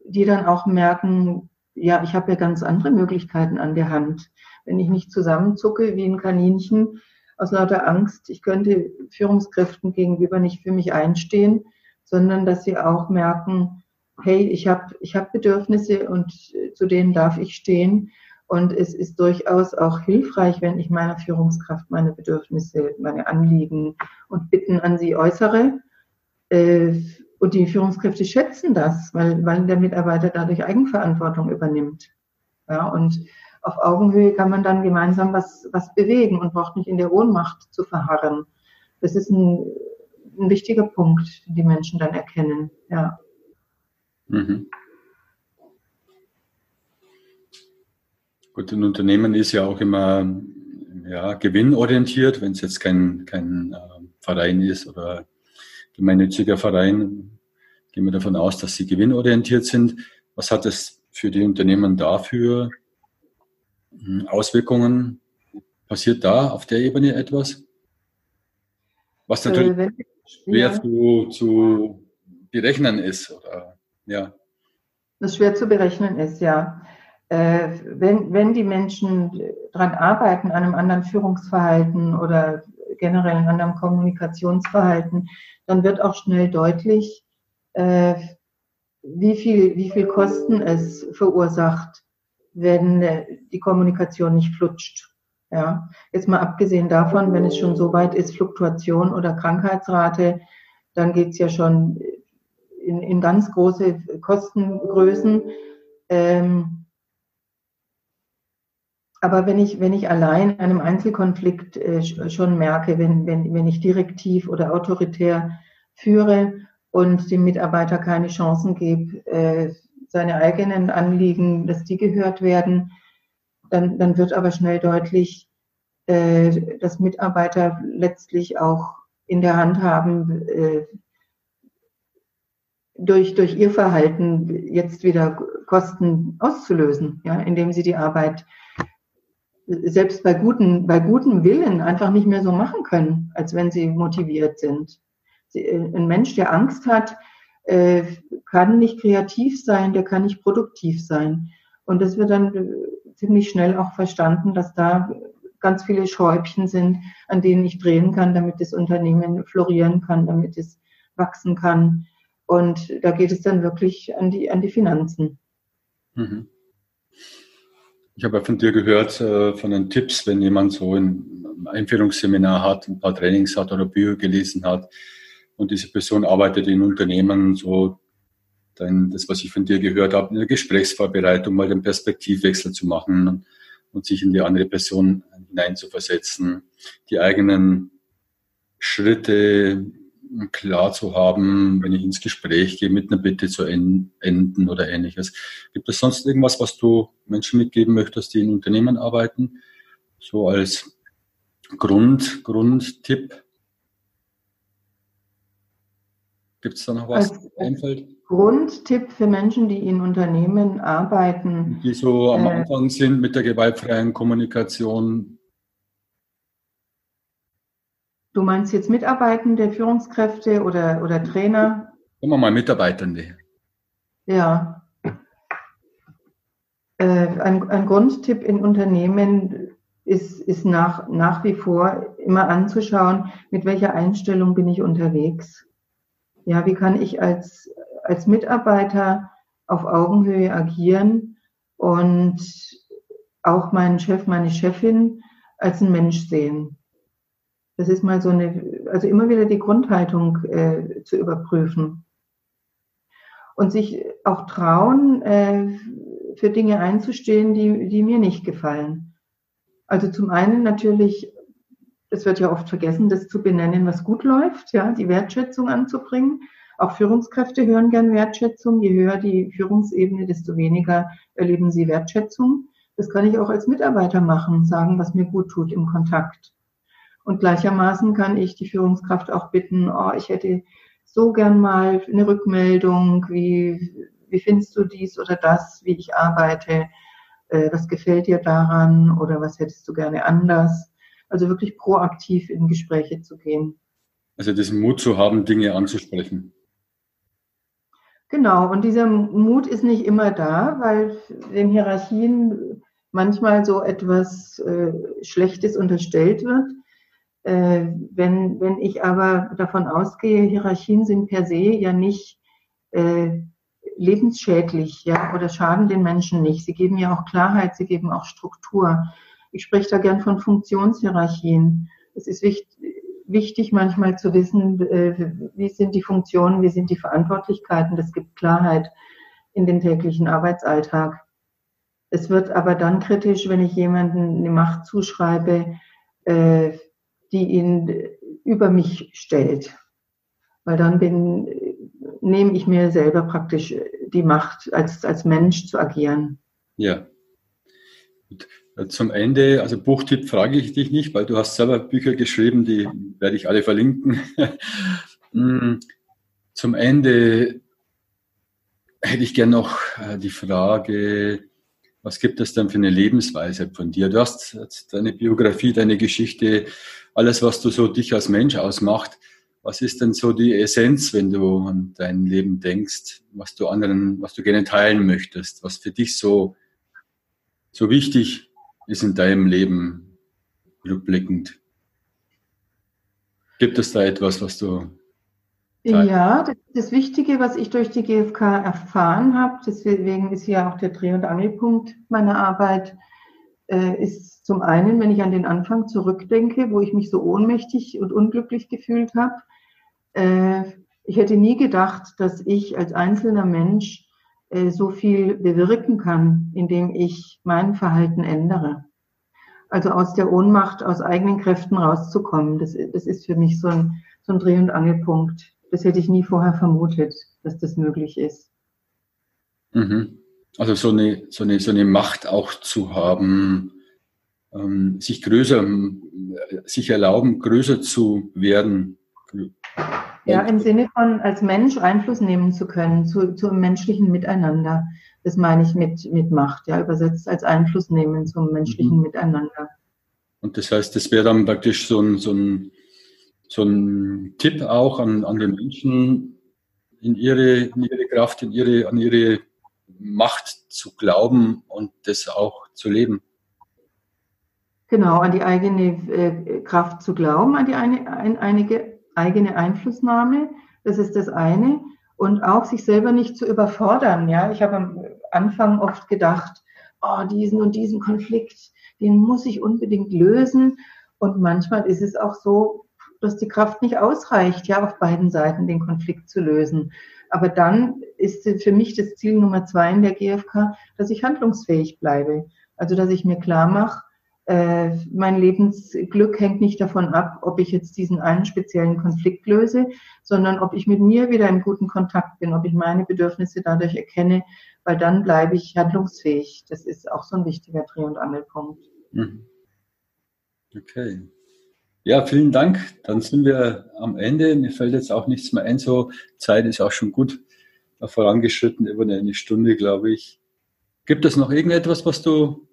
die dann auch merken, ja, ich habe ja ganz andere Möglichkeiten an der Hand. Wenn ich nicht zusammenzucke wie ein Kaninchen aus lauter Angst, ich könnte Führungskräften gegenüber nicht für mich einstehen, sondern dass sie auch merken, hey, ich habe ich hab Bedürfnisse und zu denen darf ich stehen. Und es ist durchaus auch hilfreich, wenn ich meiner Führungskraft meine Bedürfnisse, meine Anliegen und Bitten an sie äußere. Äh, und die Führungskräfte schätzen das, weil, weil der Mitarbeiter dadurch Eigenverantwortung übernimmt. Ja, und auf Augenhöhe kann man dann gemeinsam was, was bewegen und braucht nicht in der Ohnmacht zu verharren. Das ist ein, ein wichtiger Punkt, den die Menschen dann erkennen. Ja. Mhm. Gut, ein Unternehmen ist ja auch immer ja, gewinnorientiert, wenn es jetzt kein, kein äh, Verein ist oder gemeinnütziger Verein, gehen wir davon aus, dass sie gewinnorientiert sind. Was hat es für die Unternehmen dafür hm, Auswirkungen? Passiert da auf der Ebene etwas? Was natürlich äh, schwer ja. zu, zu berechnen ist. Oder, ja. Was schwer zu berechnen ist, ja. Äh, wenn, wenn die Menschen daran arbeiten, an einem anderen Führungsverhalten oder generell an einem Kommunikationsverhalten, dann wird auch schnell deutlich, äh, wie, viel, wie viel Kosten es verursacht, wenn äh, die Kommunikation nicht flutscht. Ja, jetzt mal abgesehen davon, wenn es schon so weit ist, Fluktuation oder Krankheitsrate, dann geht's ja schon in, in ganz große Kostengrößen. Ähm, aber wenn ich, wenn ich allein einem Einzelkonflikt äh, schon merke, wenn, wenn, wenn ich direktiv oder autoritär führe und dem Mitarbeiter keine Chancen gebe, äh, seine eigenen Anliegen, dass die gehört werden, dann, dann wird aber schnell deutlich, äh, dass Mitarbeiter letztlich auch in der Hand haben, äh, durch, durch ihr Verhalten jetzt wieder Kosten auszulösen, ja, indem sie die Arbeit selbst bei guten, bei gutem Willen einfach nicht mehr so machen können, als wenn sie motiviert sind. Äh, ein Mensch, der Angst hat, äh, kann nicht kreativ sein, der kann nicht produktiv sein. Und das wird dann ziemlich schnell auch verstanden, dass da ganz viele Schräubchen sind, an denen ich drehen kann, damit das Unternehmen florieren kann, damit es wachsen kann. Und da geht es dann wirklich an die, an die Finanzen. Mhm. Ich habe ja von dir gehört, äh, von den Tipps, wenn jemand so ein Einführungsseminar hat, ein paar Trainings hat oder Bücher gelesen hat und diese Person arbeitet in Unternehmen, so dann das, was ich von dir gehört habe, eine Gesprächsvorbereitung, mal den Perspektivwechsel zu machen und sich in die andere Person hineinzuversetzen, die eigenen Schritte klar zu haben, wenn ich ins Gespräch gehe, mit einer Bitte zu enden oder ähnliches. Gibt es sonst irgendwas, was du Menschen mitgeben möchtest, die in Unternehmen arbeiten? So als Grund, Grundtipp? Gibt es da noch was, was einfällt? Grundtipp für Menschen, die in Unternehmen arbeiten. Die so am äh, Anfang sind mit der gewaltfreien Kommunikation, Du meinst jetzt Mitarbeitende, Führungskräfte oder, oder Trainer? Sagen wir mal Mitarbeitende. Ja. Äh, ein, ein Grundtipp in Unternehmen ist, ist nach, nach wie vor immer anzuschauen, mit welcher Einstellung bin ich unterwegs. Ja, wie kann ich als, als Mitarbeiter auf Augenhöhe agieren und auch meinen Chef, meine Chefin als ein Mensch sehen. Das ist mal so eine, also immer wieder die Grundhaltung äh, zu überprüfen. Und sich auch trauen, äh, für Dinge einzustehen, die, die mir nicht gefallen. Also zum einen natürlich, es wird ja oft vergessen, das zu benennen, was gut läuft, ja, die Wertschätzung anzubringen. Auch Führungskräfte hören gern Wertschätzung. Je höher die Führungsebene, desto weniger erleben sie Wertschätzung. Das kann ich auch als Mitarbeiter machen, sagen, was mir gut tut im Kontakt. Und gleichermaßen kann ich die Führungskraft auch bitten, oh, ich hätte so gern mal eine Rückmeldung, wie, wie findest du dies oder das, wie ich arbeite, äh, was gefällt dir daran oder was hättest du gerne anders. Also wirklich proaktiv in Gespräche zu gehen. Also diesen Mut zu haben, Dinge anzusprechen. Genau, und dieser Mut ist nicht immer da, weil den Hierarchien manchmal so etwas äh, Schlechtes unterstellt wird. Äh, wenn, wenn ich aber davon ausgehe, Hierarchien sind per se ja nicht äh, lebensschädlich, ja, oder schaden den Menschen nicht. Sie geben ja auch Klarheit, sie geben auch Struktur. Ich spreche da gern von Funktionshierarchien. Es ist wichtig, wichtig manchmal zu wissen, äh, wie sind die Funktionen, wie sind die Verantwortlichkeiten. Das gibt Klarheit in den täglichen Arbeitsalltag. Es wird aber dann kritisch, wenn ich jemanden eine Macht zuschreibe, äh, die ihn über mich stellt. Weil dann bin, nehme ich mir selber praktisch die Macht, als, als Mensch zu agieren. Ja. Und äh, zum Ende, also Buchtipp frage ich dich nicht, weil du hast selber Bücher geschrieben, die werde ich alle verlinken. Mm, zum Ende hätte ich gerne noch äh, die Frage, was gibt es denn für eine Lebensweise von dir? Du hast deine Biografie, deine Geschichte alles, was du so dich als Mensch ausmacht. Was ist denn so die Essenz, wenn du an dein Leben denkst, was du anderen, was du gerne teilen möchtest, was für dich so, so wichtig ist in deinem Leben, rückblickend? Gibt es da etwas, was du ja, das, das, Wichtige, was ich durch die GfK erfahren habe, deswegen ist ja auch der Dreh- und Angelpunkt meiner Arbeit, äh, ist zum einen, wenn ich an den Anfang zurückdenke, wo ich mich so ohnmächtig und unglücklich gefühlt habe. Äh, ich hätte nie gedacht, dass ich als einzelner Mensch äh, so viel bewirken kann, indem ich mein Verhalten ändere. Also aus der Ohnmacht, aus eigenen Kräften rauszukommen, das, das ist für mich so ein, so ein Dreh- und Angelpunkt. Das hätte ich nie vorher vermutet, dass das möglich ist. Mhm. Also so eine, so eine, so eine Macht auch zu haben, ähm, sich größer, sich erlauben, größer zu werden. Ja, im Sinne von als Mensch Einfluss nehmen zu können, zu, zu einem menschlichen Miteinander. Das meine ich mit, mit Macht, ja, übersetzt als Einfluss nehmen zum menschlichen mhm. Miteinander. Und das heißt, das wäre dann praktisch so ein, so ein, so ein Tipp auch an, an den Menschen, in ihre, in ihre Kraft, in ihre, an ihre Macht zu glauben und das auch zu leben. Genau, an die eigene äh, Kraft zu glauben, an die eine, ein, einige, eigene Einflussnahme, das ist das eine. Und auch sich selber nicht zu überfordern. Ja, ich habe am Anfang oft gedacht, oh, diesen und diesen Konflikt, den muss ich unbedingt lösen. Und manchmal ist es auch so, dass die Kraft nicht ausreicht, ja, auf beiden Seiten den Konflikt zu lösen. Aber dann ist für mich das Ziel Nummer zwei in der GfK, dass ich handlungsfähig bleibe. Also, dass ich mir klar mache, äh, mein Lebensglück hängt nicht davon ab, ob ich jetzt diesen einen speziellen Konflikt löse, sondern ob ich mit mir wieder im guten Kontakt bin, ob ich meine Bedürfnisse dadurch erkenne, weil dann bleibe ich handlungsfähig. Das ist auch so ein wichtiger Dreh- und Angelpunkt. Mhm. Okay. Ja, vielen Dank. Dann sind wir am Ende. Mir fällt jetzt auch nichts mehr ein. So, Zeit ist auch schon gut vorangeschritten, über eine Stunde, glaube ich. Gibt es noch irgendetwas, was du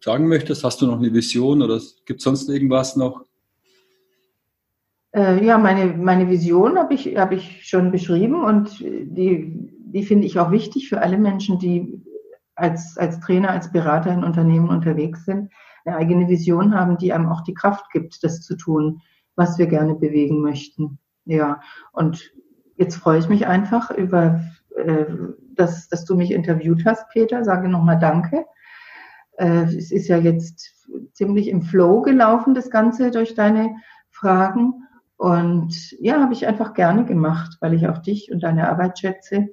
sagen möchtest? Hast du noch eine Vision oder gibt es sonst irgendwas noch? Äh, ja, meine, meine Vision habe ich, hab ich schon beschrieben und die, die finde ich auch wichtig für alle Menschen, die als, als Trainer, als Berater in Unternehmen unterwegs sind, eine eigene Vision haben, die einem auch die Kraft gibt, das zu tun, was wir gerne bewegen möchten. Ja, und jetzt freue ich mich einfach über, äh, dass, dass du mich interviewt hast, Peter. Sage nochmal Danke. Äh, es ist ja jetzt ziemlich im Flow gelaufen, das Ganze durch deine Fragen. Und ja, habe ich einfach gerne gemacht, weil ich auch dich und deine Arbeit schätze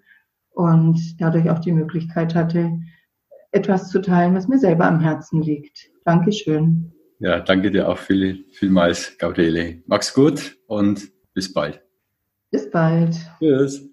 und dadurch auch die Möglichkeit hatte, etwas zu teilen, was mir selber am Herzen liegt. Dankeschön. Ja, danke dir auch viel, vielmals, Gabriele. Mach's gut und bis bald. Bis bald. Tschüss.